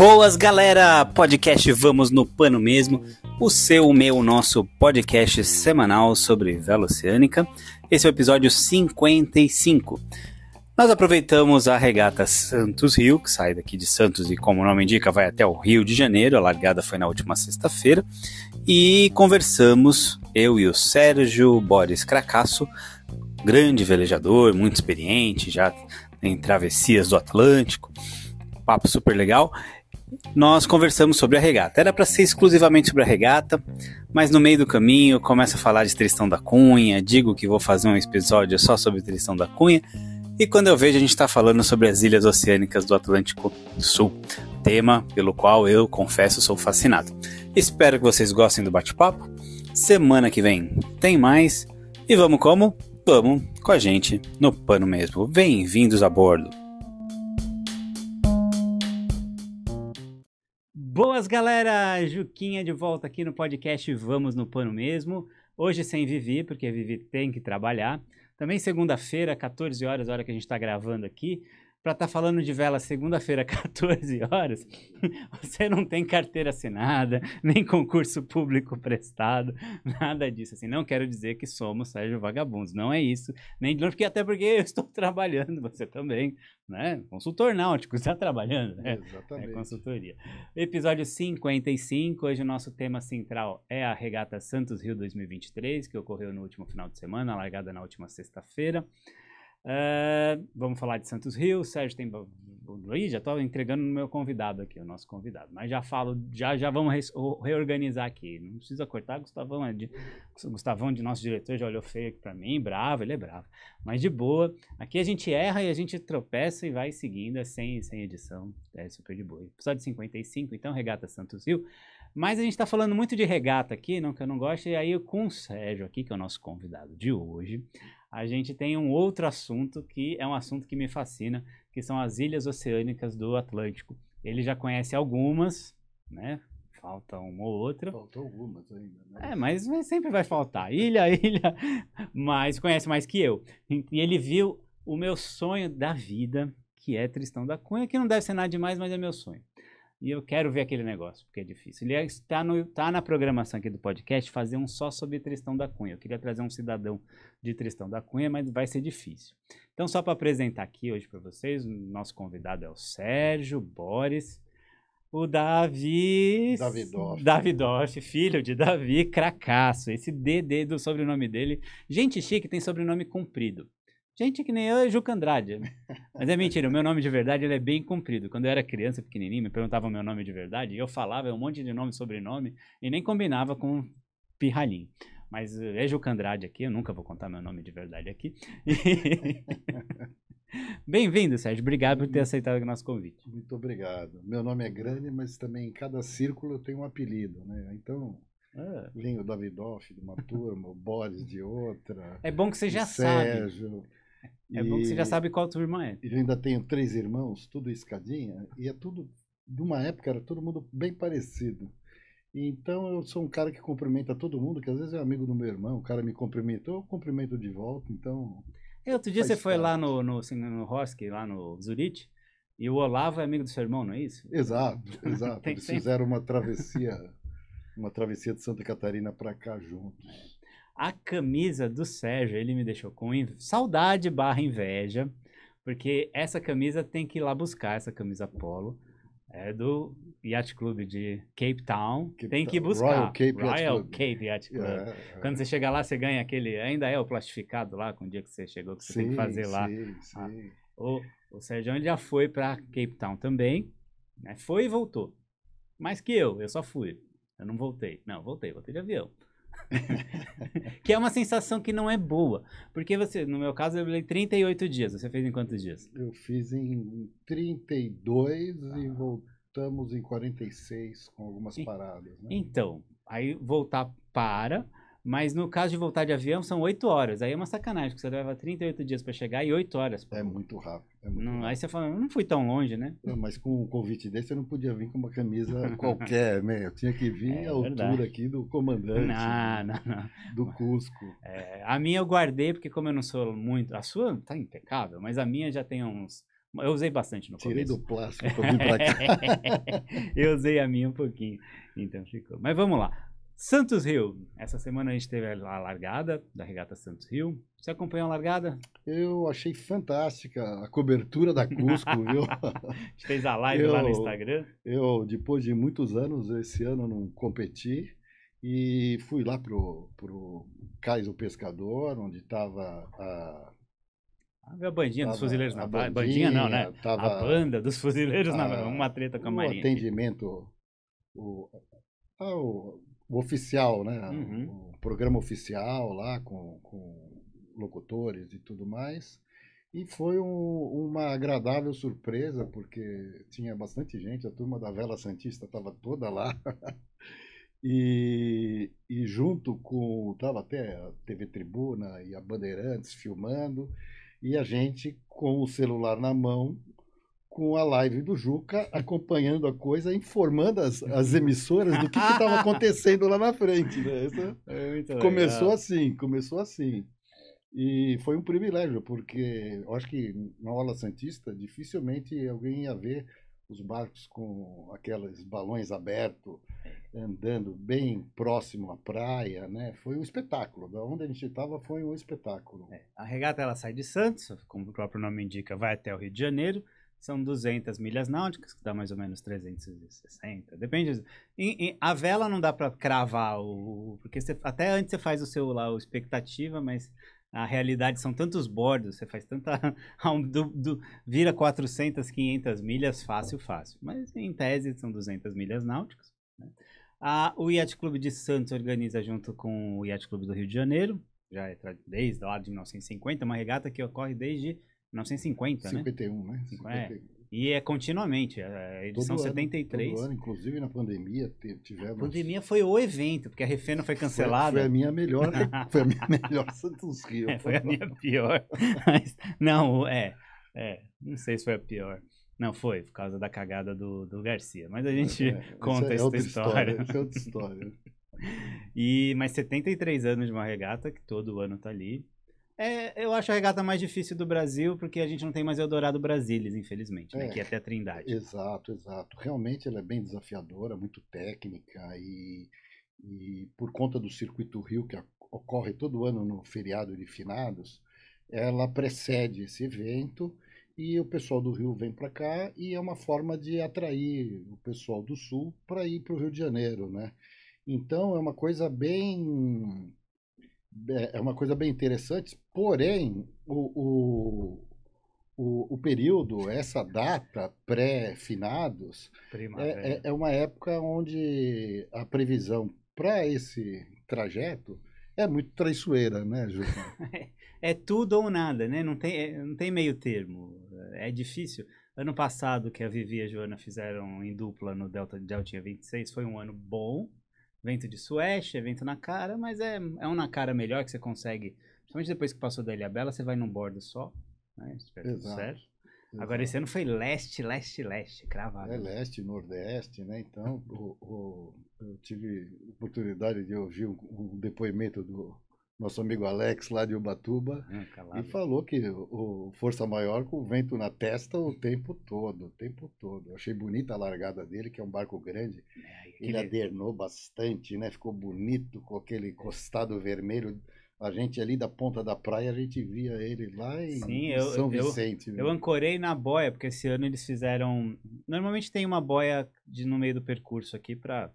Boas, galera! Podcast Vamos no Pano Mesmo, o seu, o meu, o nosso podcast semanal sobre vela oceânica. Esse é o episódio 55. Nós aproveitamos a regata Santos Rio, que sai daqui de Santos e, como o nome indica, vai até o Rio de Janeiro. A largada foi na última sexta-feira. E conversamos, eu e o Sérgio Boris Cracasso, grande velejador, muito experiente, já em travessias do Atlântico. Papo super legal nós conversamos sobre a regata. Era para ser exclusivamente sobre a regata, mas no meio do caminho começa a falar de Tristão da Cunha, digo que vou fazer um episódio só sobre Tristão da Cunha, e quando eu vejo a gente está falando sobre as ilhas oceânicas do Atlântico Sul, tema pelo qual eu, confesso, sou fascinado. Espero que vocês gostem do bate-papo. Semana que vem tem mais, e vamos como? Vamos com a gente no pano mesmo. Bem-vindos a bordo! Boas, galera! Juquinha de volta aqui no podcast Vamos no Pano Mesmo. Hoje sem Vivi, porque Vivi tem que trabalhar. Também segunda-feira, 14 horas, hora que a gente está gravando aqui para estar tá falando de vela segunda-feira, 14 horas, você não tem carteira assinada, nem concurso público prestado, nada disso. Assim, não quero dizer que somos Sérgio Vagabundos, não é isso. Nem porque até porque eu estou trabalhando, você também, né? Consultor náutico, está trabalhando, né? Exatamente. É consultoria. Episódio 55, hoje o nosso tema central é a Regata Santos Rio 2023, que ocorreu no último final de semana, largada na última sexta-feira. Uh, vamos falar de Santos Rio. O Sérgio tem. Ih, já estou entregando no meu convidado aqui, o nosso convidado. Mas já falo, já, já vamos re reorganizar aqui. Não precisa cortar, Gustavão é de, Gustavão de nosso diretor já olhou feio aqui para mim, bravo, ele é bravo. Mas de boa. Aqui a gente erra e a gente tropeça e vai seguindo, é sem, sem edição. É super de boa. Episódio 55, então, Regata Santos Rio. Mas a gente está falando muito de regata aqui, não que eu não gosto, e aí com o Sérgio aqui, que é o nosso convidado de hoje a gente tem um outro assunto que é um assunto que me fascina, que são as ilhas oceânicas do Atlântico. Ele já conhece algumas, né? Falta uma ou outra. Faltou algumas ainda, né? É, mas sempre vai faltar. Ilha, ilha, mas conhece mais que eu. E ele viu o meu sonho da vida, que é Tristão da Cunha, que não deve ser nada demais, mas é meu sonho. E eu quero ver aquele negócio, porque é difícil. Ele está é, tá na programação aqui do podcast fazer um só sobre Tristão da Cunha. Eu queria trazer um cidadão de Tristão da Cunha, mas vai ser difícil. Então, só para apresentar aqui hoje para vocês, o nosso convidado é o Sérgio Boris, o Davi. Davidoff. Davidoff, filho de Davi Cracasso. Esse DD do sobrenome dele. Gente chique tem sobrenome comprido. Gente que nem eu é Juca Andrade. Mas é mentira, o meu nome de verdade ele é bem comprido. Quando eu era criança, pequenininho, me perguntavam o meu nome de verdade, e eu falava um monte de nome e sobrenome, e nem combinava com pirralhinho. Mas é Juca Andrade aqui, eu nunca vou contar meu nome de verdade aqui. Bem-vindo, Sérgio. Obrigado por ter aceitado o nosso convite. Muito obrigado. Meu nome é grande, mas também em cada círculo eu tenho um apelido, né? Então, ah. Vinho Davidoff de uma turma, o Boris de outra. É bom que você já Sérgio. sabe. É e, bom que você já sabe qual tua irmã é. Eu ainda tenho três irmãos, tudo escadinha, e é tudo, de uma época era todo mundo bem parecido. Então eu sou um cara que cumprimenta todo mundo, que às vezes é amigo do meu irmão, o cara me cumprimentou, eu cumprimento de volta, então. E outro dia você foi lá no, no, assim, no lá no Zurich, e o Olavo é amigo do seu irmão, não é isso? Exato, exato. Eles fizeram uma travessia, uma travessia de Santa Catarina para cá juntos. A camisa do Sérgio, ele me deixou com saudade barra inveja, porque essa camisa tem que ir lá buscar, essa camisa polo. É do Yacht Club de Cape Town. Cape tem que buscar. Royal Cape Royal Yacht Club. Cape Yacht Club. É, é. Quando você chegar lá, você ganha aquele. Ainda é o plastificado lá, com o dia que você chegou, que você sim, tem que fazer lá. Sim, ah, sim. o, o Sérgio já foi para Cape Town também. Né? Foi e voltou. Mais que eu, eu só fui. Eu não voltei. Não, voltei, voltei de avião. que é uma sensação que não é boa. Porque você, no meu caso, eu falei 38 dias. Você fez em quantos dias? Eu fiz em 32 ah. e voltamos em 46 com algumas paradas. Né? Então, aí voltar para, Mas no caso de voltar de avião, são 8 horas. Aí é uma sacanagem, porque você leva 38 dias para chegar e 8 horas. É muito rápido. É muito não, rápido. aí você fala, não fui tão longe, né? Não, mas com um convite desse, eu não podia vir com uma camisa qualquer, né? Eu tinha que vir É à altura verdade. aqui do comandante Não, não, não. do Cusco. É, a minha eu guardei, porque como eu não sou muito. A sua tá impecável, mas a minha já tem uns. Eu usei bastante no Tirei começo. do plástico para vir para cá. eu usei a minha um pouquinho. Então ficou. Mas vamos lá. Santos Rio. Essa semana a gente teve a largada da regata Santos Rio. Você acompanhou a largada? Eu achei fantástica a cobertura da Cusco, viu? A gente fez a live lá no Eu- Instagram. Eu, depois de muitos anos, esse ano não competi e fui lá pro, pro Cais do Pescador, onde estava a, Ah, a bandinha dos Tava fuzileiros a na bandinha, bandinha não, né? tava a banda dos fuzileiros na a- uma treta com a o Marinha. atendimento, o, ah, o, oficial, né? Uhum. O programa oficial lá com, com locutores e tudo mais. E foi um- uma agradável surpresa, porque tinha bastante gente, a turma da Vela Santista estava toda lá. E, e junto com, estava até a TV Tribuna e a Bandeirantes filmando, e a gente com o celular na mão, com a live do Juca, acompanhando a coisa, informando as, as emissoras do que estava acontecendo lá na frente. Né? É começou legal. assim, começou assim. E foi um privilégio, porque eu acho que na Ola Santista dificilmente alguém ia ver os barcos com aqueles balões abertos, andando bem próximo à praia, né? Foi um espetáculo. Da onde a gente estava foi um espetáculo. É, a regata ela sai de Santos, como o próprio nome indica, vai até o Rio de Janeiro. São 200 milhas náuticas, que dá mais ou menos 360. Depende. em- em- a vela não dá para cravar o, porque você- até antes você faz o seu lá o expectativa, mas a realidade são tantos bordos, você faz tanta do- do- vira 400, 500 milhas fácil, fácil. Mas em tese são 200 milhas náuticas. né? O Yacht Clube de Santos organiza junto com o Yacht Clube do Rio de Janeiro já é desde lá de 1950, uma regata que ocorre desde 1950, né? 51, né? Cinco- é. 51. E é continuamente, é a edição Todo ano, 73. todo ano, inclusive na pandemia, te- a tivemos. pandemia foi o evento, porque a Refena foi Foi- cancelada. Foi, a minha melhor, foi a minha melhor Santos Rio. É, foi a minha pior. Mas, não, é, é, não sei se foi a pior. Não, foi, por causa da cagada do, do Garcia. Mas a gente É, conta é essa história. Essa é outra história. E, mas 73 anos de uma regata, que todo ano tá ali. É, eu acho a regata mais difícil do Brasil, porque a gente não tem mais Eldorado Brasilis, infelizmente, né? É. Que é até a Trindade. Exato, exato. Realmente ela é bem desafiadora, muito técnica e, e por conta do circuito Rio que ocorre todo ano no feriado de finados, ela precede esse evento e o pessoal do Rio vem para cá e é uma forma de atrair o pessoal do Sul para ir para o Rio de Janeiro, né? Então é uma coisa bem é é uma coisa bem interessante, porém o, o, o, o período, essa data pré-finados, é, é, é uma época onde a previsão para esse trajeto é muito traiçoeira, né, Juca? É tudo ou nada, né? Não tem, é- não tem meio termo. É difícil. Ano passado, que a Vivi e a Joana fizeram em dupla no Delta Deltinha 26, foi um ano bom. Vento de sueste, é vento na cara, mas é, é um na cara melhor que você consegue. Principalmente depois que passou da Ilha Bela, você vai num bordo só. Né? Espero Exato. certo. Agora esse ano foi leste, leste, leste, cravado. É leste, nordeste, né? Então, o, o- eu tive oportunidade de ouvir um, um depoimento do nosso amigo Alex lá de Ubatuba Ah, e falou que o, Força Maior com o vento na testa o tempo todo, o tempo todo. Eu achei bonita a largada dele, que é um barco grande. É, Ele aquele- adernou bastante, né? Ficou bonito com aquele costado vermelho. A gente ali da ponta da praia, a gente via ele lá em, Sim, eu- São eu- Vicente. Eu ancorei na boia, porque esse ano eles fizeram. Normalmente tem uma boia de, no meio do percurso aqui pra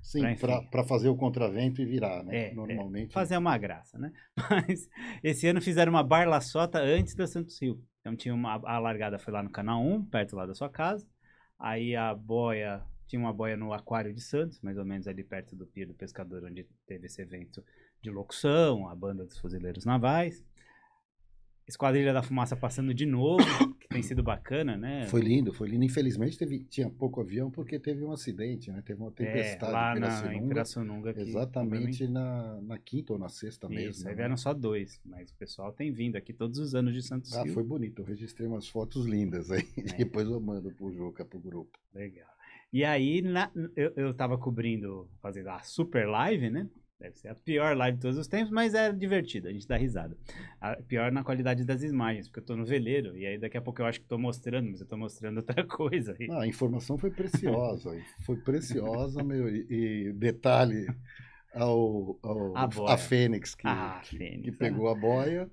Sim, para fazer o contravento e virar, né? É, é, Normalmente. fazer uma graça, né? Mas esse ano fizeram uma barlaçota antes da Santos Rio. Então tinha uma. A largada foi lá no canal 1, perto lá da sua casa. Aí a boia. Tinha uma boia no Aquário de Santos, mais ou menos ali perto do Pier do Pescador, onde teve esse evento de locução, a banda dos fuzileiros navais. Esquadrilha da Fumaça passando de novo, que tem sido bacana, né? Foi lindo, foi lindo. Infelizmente teve, tinha pouco avião porque teve um acidente, né? Teve uma É, tempestade lá em na, Pirassununga. em Pirassununga. que Exatamente na, na quinta ou na sexta Isso, mesmo. aí né? vieram só dois, mas o pessoal tem vindo aqui todos os anos de Santos Ah, Rio. foi bonito. Eu registrei umas fotos lindas aí. É. Depois eu mando pro Juca, pro grupo. Legal. E aí, na- eu, eu tava cobrindo, fazendo a super live, né? Deve ser a pior live de todos os tempos, mas é divertido, a gente dá risada. A pior na qualidade das imagens, porque eu tô no veleiro, e aí daqui a pouco eu acho que tô mostrando, mas eu tô mostrando outra coisa. E- Ah, a informação foi preciosa. foi preciosa, meu. E, e detalhe ao, ao- A a Fênix que, Ah, Fênix, que né? pegou a boia.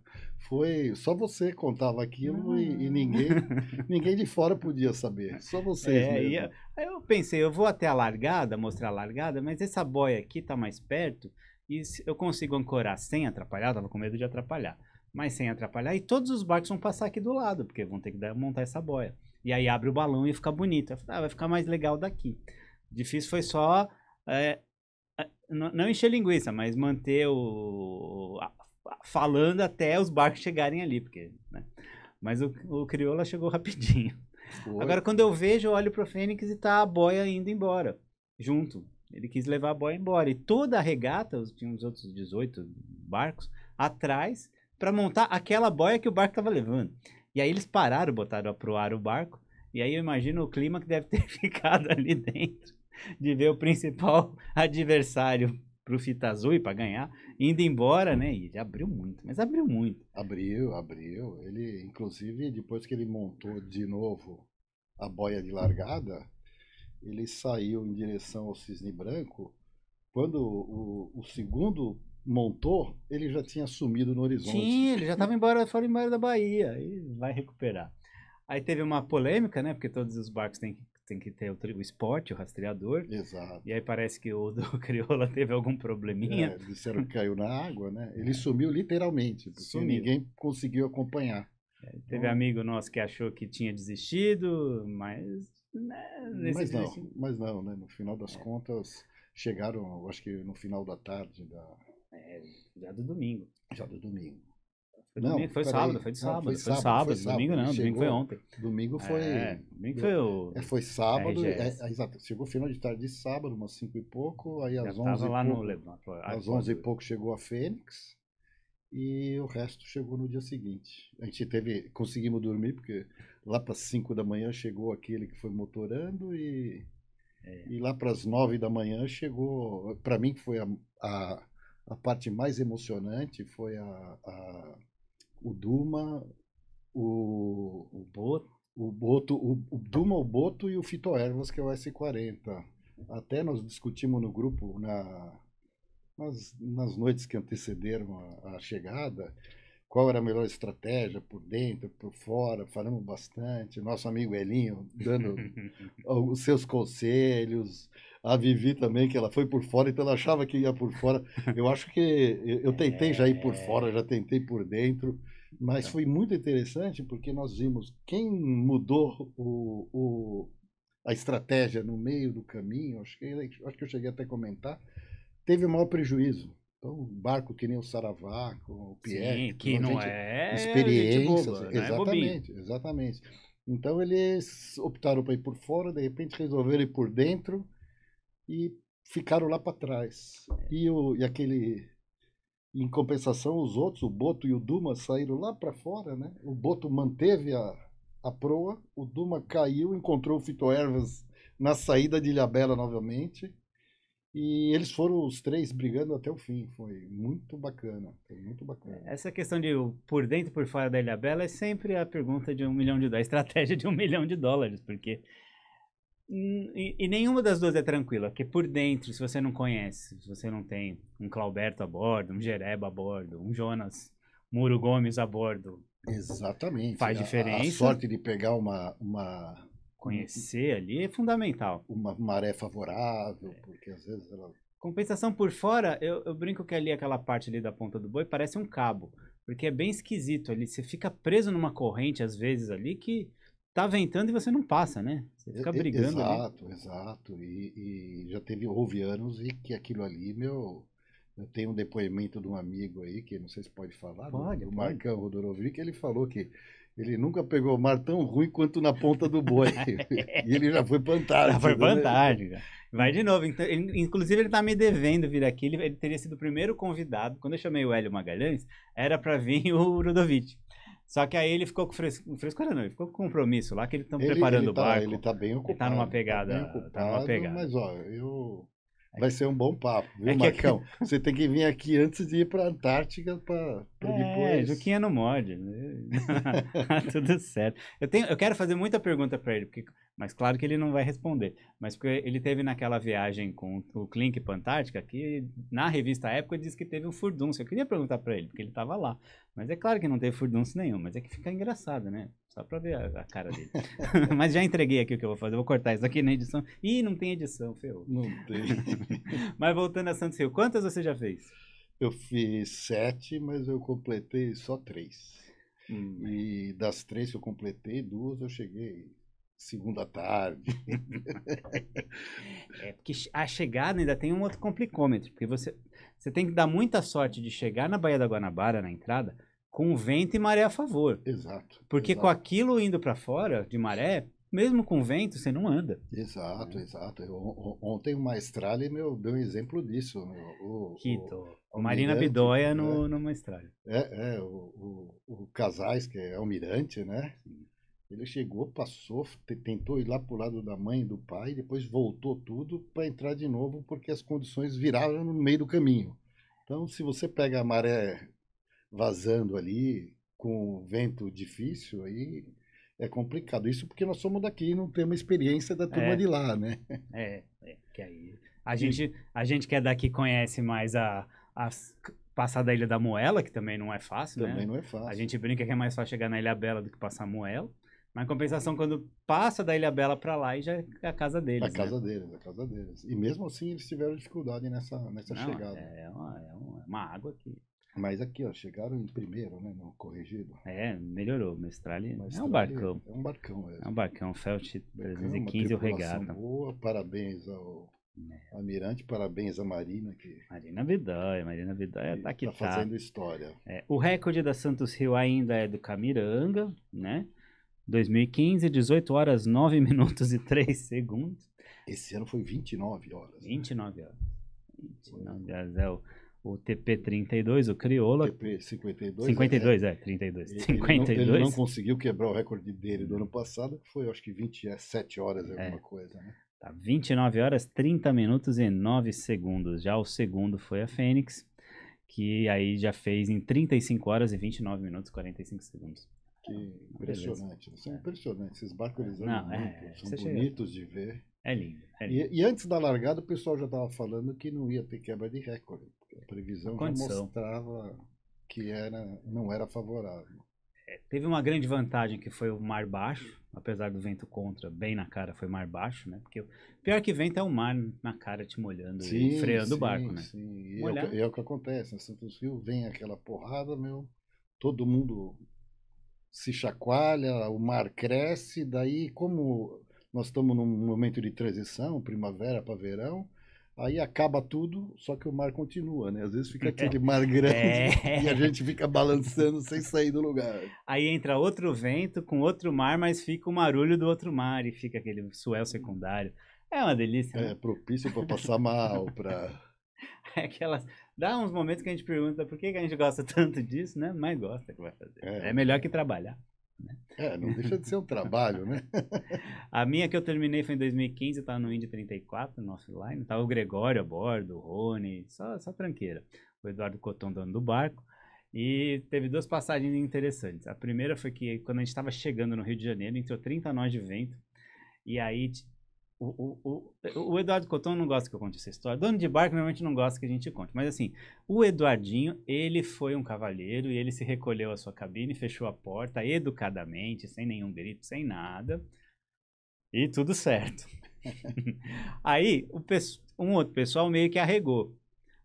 Foi só você contava aquilo e, e Ah. ninguém ninguém de fora podia saber. Só vocês É, mesmo. eu- aí eu pensei, eu vou até a largada, mostrar a largada, mas essa boia aqui tá mais perto e eu consigo ancorar sem atrapalhar, eu tava com medo de atrapalhar, mas sem atrapalhar, e todos os barcos vão passar aqui do lado, porque vão ter que dar- montar essa boia. E aí abre o balão e fica bonito. Eu falei, ah, vai ficar mais legal daqui. Difícil foi só é, é, não não encher linguiça, mas manter o. falando até os barcos chegarem ali, porque. né? Mas o, o Crioula chegou rapidinho. Foi. Agora, quando eu vejo, eu olho pro Fênix e tá a boia indo embora, junto. Ele quis levar a boia embora. E toda a regata, os- tinha uns outros 18 barcos, atrás, pra montar aquela boia que o barco tava levando. E aí eles pararam, botaram pro ar o barco. E aí eu imagino o clima que deve ter ficado ali dentro, de ver o principal adversário pro Fita Azul e pra ganhar, indo embora, né? E ele abriu muito, mas abriu muito. Abriu, abriu. Ele, inclusive, depois que ele montou de novo a boia de largada, ele saiu em direção ao Cisne Branco. Quando o, o segundo montou, ele já tinha sumido no horizonte. Sim, ele já tava embora, fora embora da Bahia. E vai recuperar. Aí teve uma polêmica, né? Porque todos os barcos têm que, têm que ter o, o spot, o rastreador. Exato. E aí parece que o do Crioula teve algum probleminha. É, disseram que caiu na água, né? Ele sumiu literalmente, porque Sumiu. ninguém conseguiu acompanhar. Teve amigo nosso que achou que tinha desistido, mas. Né, Mas não, desistir- mas não, né? No final É. das contas, chegaram, acho que no final da tarde da, É, já do domingo. já do domingo. Foi, Não, domingo, foi peraí. sábado, foi de Não, sábado. foi Foi, sábado, sábado, foi sábado. domingo não, Ele domingo foi chegou- ontem. Domingo foi. É, domingo foi o. É, foi sábado, é, RGS. é, exato. Chegou final de tarde de sábado, umas 5 e pouco, aí às 11 tava e lá pouco, no Leblon. às 11 e pouco chegou a Fênix e o resto chegou no dia seguinte. A gente teve, conseguimos dormir porque lá para 5 da manhã chegou aquele que foi motorando e É. e lá para as 9 da manhã chegou, para mim que foi a, a, a parte mais emocionante foi a, a o Duma, o, O Boto. o Boto, o, o Duma, o Boto e o Fitoervas, que é o S40. Até nós discutimos no grupo na, nas, nas noites que antecederam a, a chegada qual era a melhor estratégia por dentro, por fora, falamos bastante. Nosso amigo Elinho dando os seus conselhos, a Vivi também, que ela foi por fora, então ela achava que ia por fora. Eu acho que eu tentei já ir por fora, já tentei por dentro, mas foi muito interessante porque nós vimos quem mudou o, o- a estratégia no meio do caminho, acho que, acho que eu cheguei até a comentar, teve o maior prejuízo. Então, um barco que nem o Saravá, o Pierre, Sim, que não gente- é. experiências, gente boba, não é exatamente, exatamente. Então eles optaram para ir por fora, de repente resolveram ir por dentro e ficaram lá para trás. E, o, e aquele, em compensação, os outros, o Boto e o Duma saíram lá para fora, né? O Boto manteve a, a proa, o Duma caiu, encontrou o Fitoervas na saída de Ilhabela novamente. E eles foram os três brigando até o fim. Foi muito bacana. Foi muito bacana. Essa questão de por dentro e por fora da Ilha Bela é sempre a pergunta de um milhão de dólares, a estratégia de um milhão de dólares, porque. E, e nenhuma das duas é tranquila, porque por dentro, se você não conhece, se você não tem um Clauberto a bordo, um Jereba a bordo, um Jonas Muro Gomes a bordo, Exatamente. Faz A- A, diferença. sorte de pegar uma, uma, conhecer ali é fundamental. uma maré favorável, porque às vezes ela. Compensação por fora, eu, eu brinco que ali aquela parte ali da ponta do boi parece um cabo, porque é bem esquisito ali. Você fica preso numa corrente às vezes ali que tá ventando e você não passa, né? Você fica brigando ali. Exato, exato. E, e já teve, houve anos e que aquilo ali, meu, Eu tenho um depoimento de um amigo aí, que não sei se pode falar, Pode, do, do pode. Marcão Rodorovic, ele falou que ele nunca pegou mar tão ruim quanto na ponta do boi. e ele já foi Antártida. Já foi né? fantástico. Vai de novo. Então, ele- inclusive, ele tá me devendo vir aqui. Ele, ele teria sido o primeiro convidado. Quando eu chamei o Hélio Magalhães, era pra vir o Ludovic. Só que aí ele ficou com fres... frescura, não. Ele ficou com compromisso lá, que eles estão Ele- preparando ele o tá, barco. Ele tá bem ocupado. numa pegada- bem tá numa ocupado, pegada. Mas, ó, eu... Vai ser um bom papo, viu, É Marcão? Você tem que vir aqui antes de ir pra Antártica pra, pra É, depois... Juquinha não morde. né? Tudo certo. Eu, tenho, eu quero fazer muita pergunta pra ele, porque, mas claro que ele não vai responder. Mas porque ele teve naquela viagem com o Clink pra Antártica, que na revista Época diz que teve um furdunço. Eu queria perguntar pra ele, porque ele tava lá. Mas é claro que não teve furdunço nenhum, mas é que fica engraçado, né? Só pra ver a, a cara dele. mas já entreguei aqui o que eu vou fazer. Eu vou cortar isso aqui na edição. Ih, não tem edição, ferrou. Não tem. Mas voltando a Santos Rio, quantas você já fez? Eu fiz sete, mas eu completei só três. E das três que eu completei, duas eu cheguei segunda tarde. É, porque a chegada ainda tem um outro complicômetro, porque você, você tem que dar muita sorte de chegar na Baía da Guanabara, na entrada, com vento e maré a favor. Exato. Porque exato, com aquilo indo para fora, de maré, mesmo com vento, você não anda. Exato, exato. Eu- ontem o Maestrale meu, deu um exemplo disso. Meu. O, Quito. o Marina Bidóia no, no Maestrale. É, é, o, o, o Casais, que é almirante, né? Ele chegou, passou, te- tentou ir lá pro lado da mãe e do pai, depois voltou tudo para entrar de novo, porque as condições viraram no meio do caminho. Então, se você pega a maré vazando ali, com vento difícil, aí é complicado. Isso porque nós somos daqui e não temos experiência da turma É. de lá, né? É, é, que aí. A gente, a gente que é daqui conhece mais a, a passar da Ilha da Moela, que também não é fácil, né? Também não é fácil. A gente brinca que é mais fácil chegar na Ilha Bela do que passar Moela. Mas em compensação, quando passa da Ilha Bela pra lá, aí já é a casa deles. A né? casa deles, a casa deles. E mesmo assim eles tiveram dificuldade nessa, nessa Não, chegada. É uma, é uma- é uma água que. Mas aqui, ó, chegaram em primeiro, né? No corrigido. É, melhorou. Mestrale é Mas um barcão. É um barcão mesmo. É um barcão. Felt Barcão, 315 o regata. boa, parabéns ao É. Almirante, parabéns à Marina que Marina Vidóia. Marina Vidóia tá aqui. tá Tá. fazendo história. É, o recorde da Santos Rio ainda é do Camiranga, né? 2015, 18 horas 9 minutos e 3 segundos. Esse ano foi 29 horas. né? 29 horas. 29 horas é o, o TP32, o Crioula. TP 52. 52, é, 32. Ele, 52. Ele não, ele não conseguiu quebrar o recorde dele do ano passado, que foi acho que 27 horas, É. alguma coisa, né? Tá, 29 horas, 30 minutos e 9 segundos. Já o segundo foi a Fênix, que aí já fez em 35 horas e 29 minutos e 45 segundos. Que impressionante. São É. impressionantes. Esses barcos eles Não, é, muito, são chega- bonitos de ver. É lindo. É lindo. E, e antes da largada, o pessoal já estava falando que não ia ter quebra de recorde. A previsão já Condição. mostrava que era, não era favorável. Teve uma grande vantagem que foi o mar baixo, apesar do vento contra, bem na cara, foi mar baixo, né? Porque pior que vento é o mar na cara te molhando e freando o barco, né? Sim, e é o, que, é o que acontece. Em Santos Rio vem aquela porrada, meu, todo mundo se chacoalha, o mar cresce, daí como nós estamos num momento de transição, primavera para verão, aí acaba tudo, só que o mar continua, né? Às vezes fica aquele mar grande É. e a gente fica balançando sem sair do lugar. Aí entra outro vento com outro mar, mas fica o marulho do outro mar e fica aquele suel secundário. É uma delícia, É né? propício para passar mal, para aquelas... Dá uns momentos que a gente pergunta por que, que a gente gosta tanto disso, né? Mas gosta que vai fazer. É. É, melhor que trabalhar. É, não deixa de ser um trabalho, né? A minha que eu terminei foi em 2015, eu tava no Indy 34, no offline. Tava o Gregório a bordo, o Rony, só, só tranqueira. O Eduardo Coton dono do barco. E teve duas passagens interessantes. A primeira foi que quando a gente estava chegando no Rio de Janeiro, entrou 30 nós de vento. E aí o, o, o, o Eduardo Coton não gosta que eu conte essa história. Dono de barco normalmente não gosta que a gente conte. Mas assim, o Eduardinho, ele foi um cavalheiro e ele se recolheu à sua cabine, fechou a porta educadamente, sem nenhum grito, sem nada. E tudo certo. Aí, o um outro pessoal meio que arregou.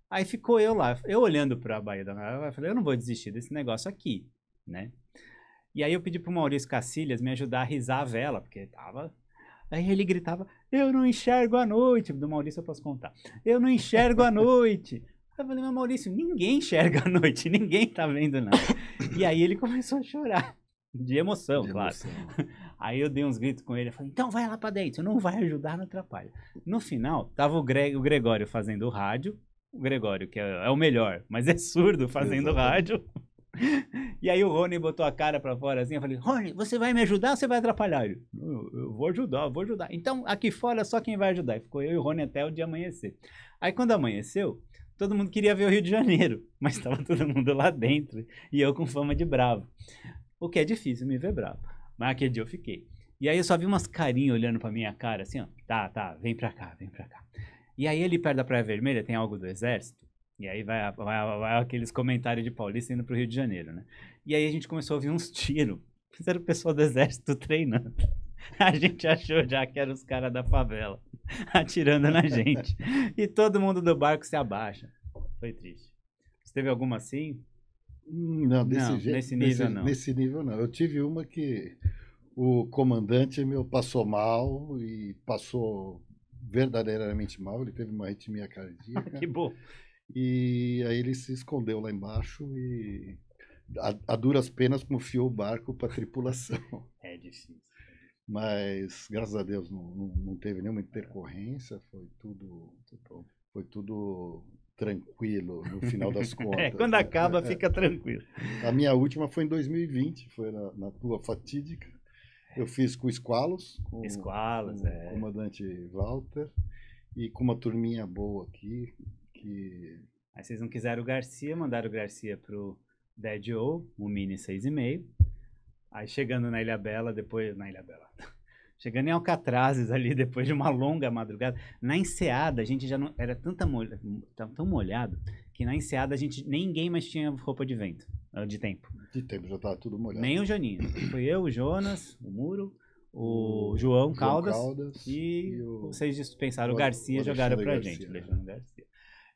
Aí ficou eu lá, eu olhando para a Baía da Guanabara, eu falei, eu não vou desistir desse negócio aqui, né? E aí eu pedi pro Maurício Cacilhas me ajudar a risar a vela, porque tava... Aí ele gritava, eu não enxergo a noite. Do Maurício eu posso contar. Eu não enxergo a noite. Eu falei, mas Maurício, ninguém enxerga à noite, ninguém tá vendo nada. E aí ele começou a chorar. De emoção, De claro. emoção. Aí eu dei uns gritos com ele. Eu falei, então vai lá pra dentro, não vai ajudar, não atrapalha. No final, tava o, Gre- o Gregório fazendo o rádio. O Gregório, que é, é o melhor, mas é surdo fazendo rádio. E aí o Rony botou a cara pra fora assim. Eu falei, Rony, você vai me ajudar ou você vai atrapalhar? "Não, eu vou ajudar, eu vou ajudar. Então aqui fora só quem vai ajudar. E ficou eu e o Rony até o dia amanhecer. Aí quando amanheceu, todo mundo queria ver o Rio de Janeiro, mas estava todo mundo lá dentro e eu com fama de bravo. O que é difícil me ver bravo. Mas aquele dia eu fiquei. E aí eu só vi umas carinhas olhando pra minha cara, assim, ó. Tá, tá, vem pra cá, vem pra cá. E aí ali perto da Praia Vermelha tem algo do exército. E aí vai, vai, vai aqueles comentários de paulista indo pro Rio de Janeiro, né? E aí a gente começou a ouvir uns tiros. Mas era o pessoal do exército treinando. A gente achou já que eram os caras da favela atirando na gente. E todo mundo do barco se abaixa. Foi triste. Você teve alguma assim? Hum, Não, desse Não, jeito. nesse nível nesse, não. Nesse nível não. Eu tive uma que o comandante meu passou mal e passou verdadeiramente mal. Ele teve uma arritmia cardíaca. Que bom. E aí ele se escondeu lá embaixo e a, a duras penas confiou o barco para a tripulação. É difícil. Mas graças a Deus não, não, não teve nenhuma intercorrência, foi tudo, foi tudo tranquilo no final das contas. É, quando né? acaba, É, fica tranquilo. A minha última foi em 2020, foi na, na tua fatídica. Eu fiz com Esqualos, com, Esqualos, com é. o comandante Walter, e com uma turminha boa aqui, que Aí vocês não quiseram o Garcia, mandaram o Garcia pro Dead O, um mini 6,5. Aí chegando na Ilha Bela, depois. Na Ilha Bela. Chegando em Alcatrazes ali, depois de uma longa madrugada. Na enseada, a gente já não. Era tanta molha, tava tão molhado que na enseada a gente. Ninguém mais tinha roupa de vento. ah, De tempo. de tempo já estava tudo molhado. Nem o Joninho. Foi eu, o Jonas, o Muro, o João Caldas. E, o- vocês dispensaram o o Garcia o jogaram pra Alexandre gente, Garcia, né? Alexandre Garcia.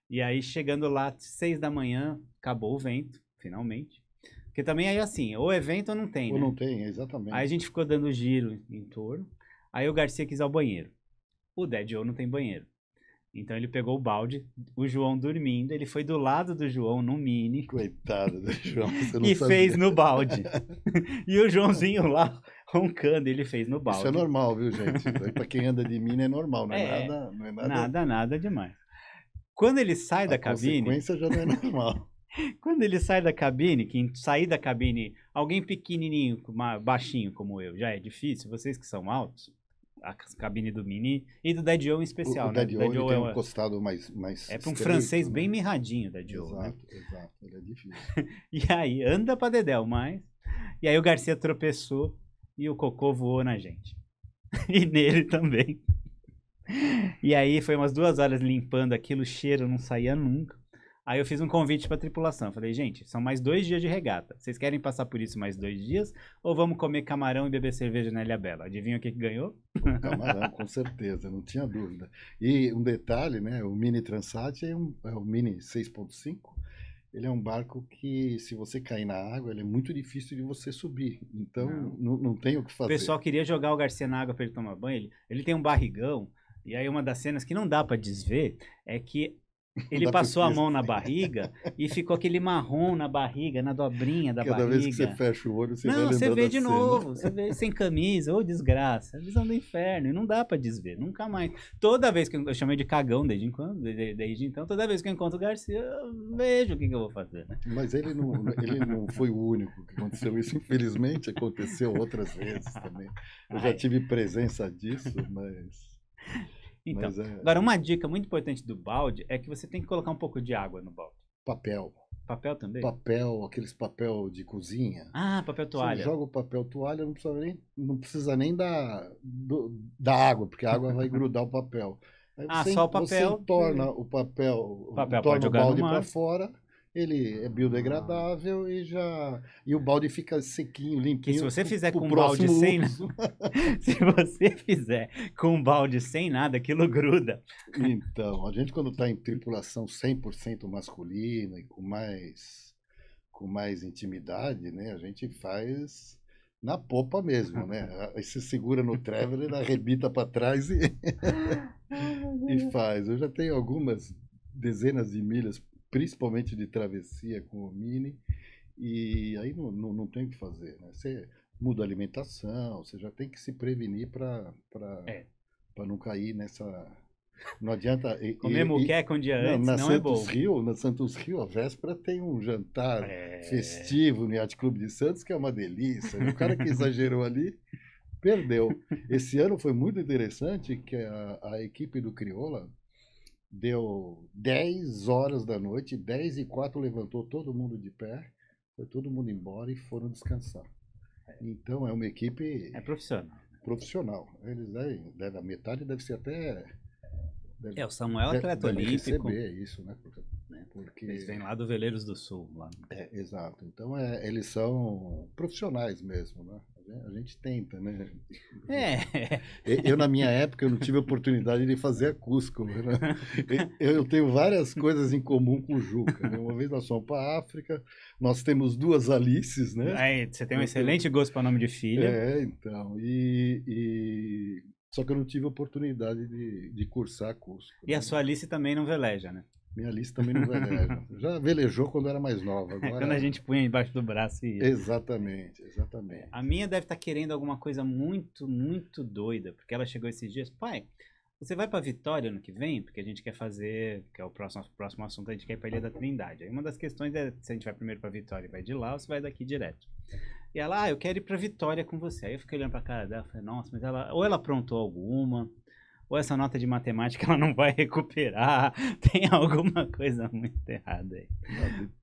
E aí, chegando lá, seis da manhã, acabou o vento, finalmente. Porque também aí assim, ou é vento ou não tem, Ou né? não tem, exatamente. Aí a gente ficou dando giro em torno. Aí o Garcia quis ir ao banheiro. O Dead Joe não tem banheiro. Então ele pegou o balde, o João dormindo, ele foi do lado do João no mini Coitado do João, você não e sabia. fez no balde. e o Joãozinho lá roncando, ele fez no balde. Isso é normal, viu, gente? Para quem anda de mim é normal, não é, É, nada, não é nada. Nada, nada demais. Quando ele sai da a cabine, consequência já não é normal. quando ele sai da cabine, que sair da cabine, alguém pequenininho, baixinho como eu, já é difícil, vocês que são altos, a cabine do Mini e do Dead Joe em especial, o, o né? Dead ele tem é, um costado mais, mais é para um estreito, francês né? bem mirradinho, Dead Joe, né? Exato, exato. Ele é difícil. E aí, anda pra Dedéu mais. E aí o Garcia tropeçou e o cocô voou na gente. E nele também. E aí foi umas duas horas limpando aquilo, o cheiro não saía nunca. Aí eu fiz um convite pra tripulação. Falei, gente, são mais dois dias de regata. Vocês querem passar por isso mais dois dias? Ou vamos comer camarão e beber cerveja na Ilha Bela? Adivinha o que, que ganhou? Camarão, com certeza, não tinha dúvida. E um detalhe, né? O Mini Transat é, um, é o Mini 6.5. Ele é um barco que, se você cair na água, ele é muito difícil de você subir. Então, Não. não, não tem o que O fazer. pessoal queria jogar o Garcia na água pra ele tomar banho. Ele, ele tem um barrigão. E aí uma das cenas que não dá pra desver é que ele passou a mão na barriga e ficou aquele marrom na barriga, na dobrinha da Cada barriga. vez que você fecha o olho, você vai não, você vê de cena. novo, você vê sem camisa, ô desgraça, visão do inferno, e não dá pra desver, nunca mais. Toda vez que eu, eu chamei de cagão desde, enquanto, desde, então, toda vez que eu encontro o Garcia, eu vejo o que, que eu vou fazer, né? Mas ele não, ele não foi o único que aconteceu isso. Infelizmente, aconteceu outras vezes também. Eu já tive presença disso, mas. Então, mas é agora uma dica muito importante do balde é que você tem que colocar um pouco de água no balde. papel. Papel também? Papel, aqueles papel de cozinha. Ah, papel toalha. Você joga o papel toalha, não precisa nem, não precisa nem da, do- da água, porque a água vai grudar o papel. Aí Ah, só o papel. Você torna o papel, Papel pode torna o balde para fora, ele é biodegradável e já e o balde fica sequinho, limpinho. se você fizer pro com um balde sem uso. Se você fizer com um balde sem nada, aquilo gruda. Então, a gente quando está em tripulação 100% masculina e com mais com mais intimidade, né, a gente faz na popa mesmo, né? Aí se segura no traveler, arrebita para trás e, e faz. Eu já tenho algumas dezenas de milhas principalmente de travessia com o Mini. E aí não, não, não tem o que fazer, né? Você muda a alimentação, você já tem que se prevenir para É. não cair nessa. Não adianta. e- Comer e- muqueca um dia não, antes na não é Santos bom. Rio, na Santos Rio, a véspera tem um jantar É. festivo no Yacht Clube de Santos, que é uma delícia. O cara que exagerou ali perdeu. Esse ano foi muito interessante que a, a equipe do Crioula deu 10 horas da noite, 10 e 4 levantou todo mundo de pé, foi todo mundo embora e foram descansar. Então é uma equipe É profissional. profissional. Eles devem, deve, a metade deve ser até. Deve, É, o Samuel é deve- atleta deve olímpico. receber isso, né? Porque, porque Eles vêm lá do Veleiros do Sul. Lá. é, exato. Então é, eles são profissionais mesmo, né? A gente, a gente tenta, né? É. Eu, na minha época, eu não tive a oportunidade de fazer a Cusco. Né? Eu, tenho várias coisas em comum com o Juca. Né? Uma vez nós fomos para a África, nós temos duas Alices, né? Aí, você tem um Eu excelente gosto para nome de filha. É, então. E, e- Só que eu não tive a oportunidade de, de cursar a Cusco. E a né? sua Alice também não veleja, né? Minha Alice também não veleja. Já velejou quando era mais nova. Agora... Quando a gente punha embaixo do braço e ia. Exatamente, exatamente. A minha deve estar querendo alguma coisa muito, muito doida, porque ela chegou esses dias. Pai, você vai pra Vitória ano que vem? Porque a gente quer fazer, que é o próximo, próximo assunto, a gente quer ir pra Ilha da Trindade. Aí uma das questões é se a gente vai primeiro pra Vitória e vai de lá ou se vai daqui direto. E ela, ah, eu quero ir pra Vitória com você. Aí eu fiquei olhando pra cara dela, falei, nossa, mas ela, ou ela aprontou alguma, ou essa nota de matemática ela não vai recuperar. Tem alguma coisa muito errada aí.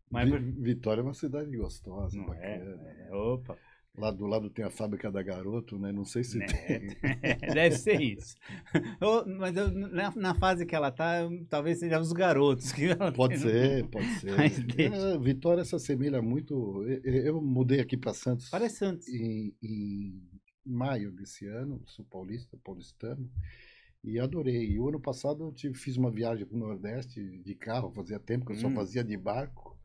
Mas Vitória é uma cidade gostosa, Não é? bacana. É, Opa, Lá do lado tem a fábrica da Garoto, né? Não sei se Né? tem. Deve ser isso. Ou- mas eu- na, na fase que ela tá, talvez seja os garotos que ela Pode tem. ser, pode ser. É, Vitória se assemelha muito. eu- Eu mudei aqui para Santos Parece Santos. em, em maio desse ano, sou paulista, paulistano, e adorei. E o ano passado eu tive, fiz uma viagem para o Nordeste de carro, fazia tempo que eu só Hum. fazia de barco.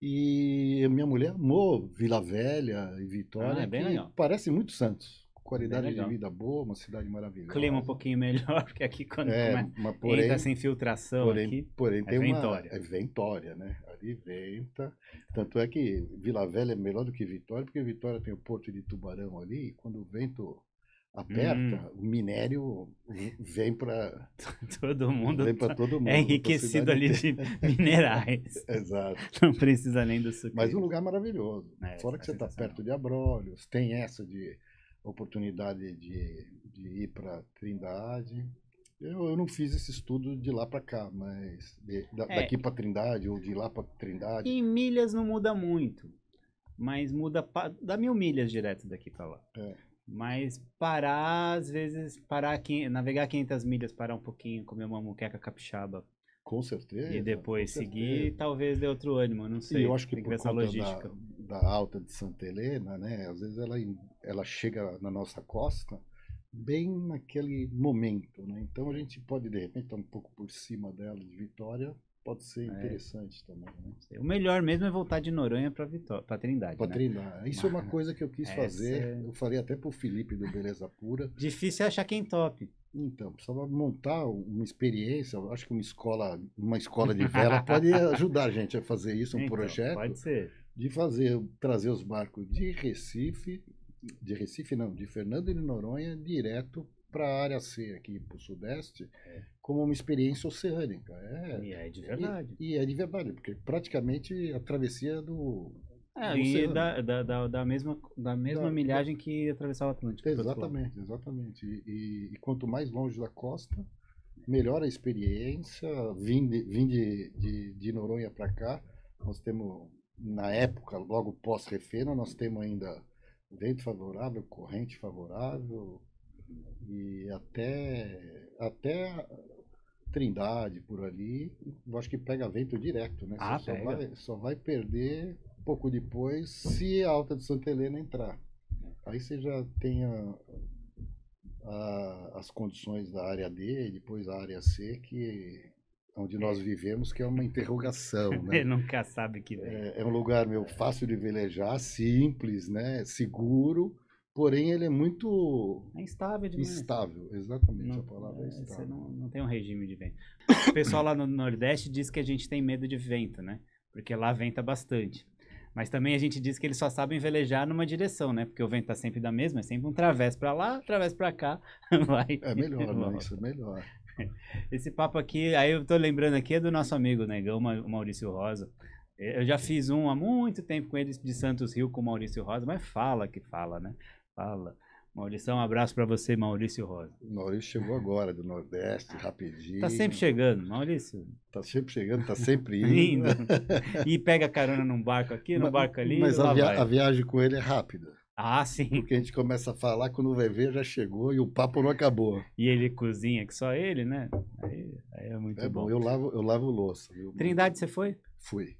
E minha mulher amou Vila Velha e Vitória, Ah, é bem legal. parece muito Santos. Qualidade de vida boa, uma cidade maravilhosa. Clima um pouquinho melhor, porque aqui quando É, começa, mas porém, entra sem filtração porém, aqui. porém tem ventória. uma é ventória, né? Ali venta. Tanto é que Vila Velha é melhor do que Vitória, porque Vitória tem o porto de Tubarão ali, e quando o vento aperta, Hum. o minério vem para Todo mundo vem para todo mundo. é pra enriquecido ali de minerais. Exato. Não precisa nem do sucrilho. Mas um lugar maravilhoso. É, Fora que é você está perto de Abrolhos, tem essa de oportunidade de, de ir para Trindade. Eu, eu não fiz esse estudo de lá para cá, mas de- da- É. daqui para Trindade ou de lá para Trindade. Em milhas não muda muito, mas muda pa... dá mil milhas direto daqui pra lá. É. Mas parar, às vezes, parar, navegar 500 milhas, parar um pouquinho, comer uma muqueca capixaba Com certeza. e depois seguir, certeza. talvez dê outro ânimo, não sei. E eu acho que Tem que por essa conta logística. da, da alta de Santa Helena, né? Às vezes ela, ela chega na nossa costa bem naquele momento, né? Então a gente pode de repente estar um pouco por cima dela de Vitória, pode ser É. interessante também, né? O melhor mesmo é voltar de Noronha Vitó... pra Trindade, Para né? treinar. Isso é uma coisa que eu quis fazer. é- Eu falei até pro Felipe do Beleza Pura. Difícil é achar quem top. Então, precisava montar uma experiência. Eu acho que uma escola, uma escola de vela pode ajudar a gente a fazer isso, um Então, projeto Pode ser. de fazer, trazer os barcos de Recife, de Recife não, de Fernando de Noronha direto para a área C aqui para o sudeste, como uma experiência oceânica. É, E é de verdade. E, e é de verdade, porque praticamente a travessia do É, do e da, da, da, da mesma, da mesma Da- milhagem que atravessar o Atlântico. Exatamente, exatamente. E, e- e quanto mais longe da costa, melhor a experiência. Vim de, vim de, de, de Noronha para cá, nós temos, na época, logo pós-refena, nós temos ainda vento favorável, corrente favorável, e até, até Trindade por ali, eu acho que pega vento direto, né? Ah, só, vai, só vai perder pouco depois se a alta de Santa Helena entrar. Aí você já tem a- a- as condições da área D e depois a área C, que onde nós vivemos, que é uma interrogação, né? nunca sabe que vem. É, é um lugar meu fácil de velejar, simples, né? Seguro, porém ele é muito É instável demais. instável. Exatamente, Não, a palavra é é, você estável. não, não tem um regime de vento. O pessoal lá no Nordeste diz que a gente tem medo de vento, né? Porque lá venta bastante. Mas também a gente diz que eles só sabem velejar numa direção, né? Porque o vento tá sempre da mesma, é sempre um través pra lá, través pra cá, vai. É melhor, não, isso é melhor. Esse papo aqui, aí eu tô lembrando aqui é do nosso amigo Negão, o Maurício Rosa. Eu já fiz um há muito tempo com ele de Santos Rio com o Maurício Rosa, mas fala que fala, né? Fala. Maurício, um abraço pra você, Maurício Rosa. O Maurício chegou agora do Nordeste, rapidinho. Tá sempre chegando, Maurício. Tá sempre chegando, tá sempre Indo. indo. E pega carona num barco aqui, num barco ali, Mas a, via- vai. a viagem com ele é rápida. Ah, sim. Porque a gente começa a falar, quando vai ver, já chegou e o papo não acabou. E ele cozinha, que só ele, né? Aí, aí é muito É bom. bom, eu lavo, eu lavo louça. viu? Trindade, você foi? Fui.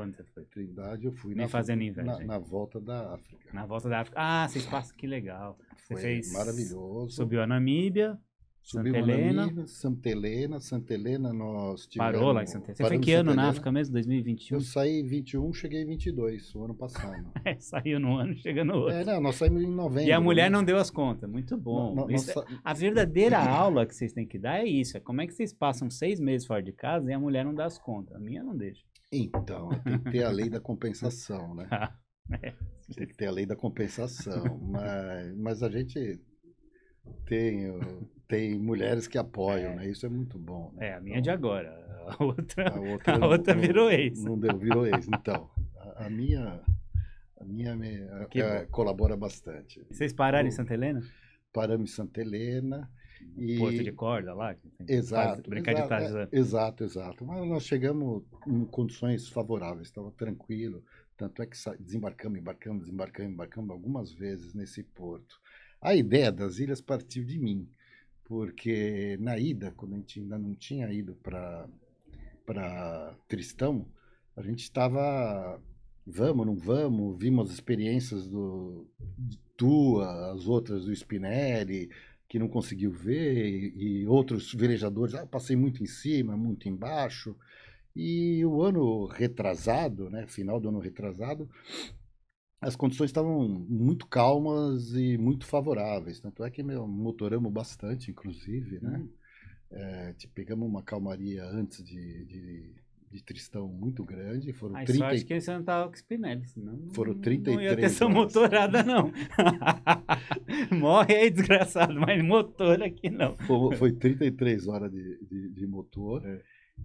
Quando você foi? Trindade eu fui Me na, fazendo inveja, na, hein? na volta da África. Na volta da África. Ah, vocês passam, que legal. Você Foi fez. maravilhoso. Subiu a Namíbia, Subiu Santa na Helena. Namíbia, Santa Helena. Santa Helena nós tivemos... parou lá em Santa Helena. Você foi que ano na. África mesmo? 2021? Eu saí em 21, cheguei em 22, o ano passado. É, saiu no ano, chega no outro. é, não, nós saímos em novembro. e a mulher né? não deu as contas. Muito bom. Isso é- A verdadeira aula que vocês têm que dar é isso. É como é que vocês passam seis meses fora de casa e a mulher não dá as contas. A minha não deixa. Então, tem que ter a lei da compensação, né? É. Tem que ter a lei da compensação. Mas, mas a gente tem, tem mulheres que apoiam, né? Isso é muito bom. né? É, a minha é de agora. A outra. A outra, A outra não- virou ex. Não deu, virou ex. Então, a, a minha, a minha me- a- é, colabora bastante. Vocês pararam em Eu- Santa Helena? Paramos em Santa Helena. E... Porto de corda lá? Exato. Brincar de exato, é, Tarzan. exato, exato. Mas nós chegamos em condições favoráveis, estava tranquilo. Tanto é que desembarcamos, embarcamos, desembarcamos, embarcamos algumas vezes nesse porto. A ideia das ilhas partiu de mim, porque na ida, quando a gente ainda não tinha ido para para Tristão, a gente estava vamos, não vamos, vimos as experiências do de tua, as outras do Spinelli, que não conseguiu ver, e, e outros velejadores, ah, eu passei muito em cima, muito embaixo. E o ano retrasado, né, final do ano retrasado, as condições estavam muito calmas e muito favoráveis. Tanto é que meu, motoramos bastante, inclusive, né? É, te- pegamos uma calmaria antes de, de, de Tristão muito grande, foram Ai, 30 sorte e- que você não tava com Spinelli, senão não- Foram não ia 33 ter essa motorada, não. Morre aí, desgraçado, mas motor aqui não. Foi, foi 33 horas de, de, de motor. É.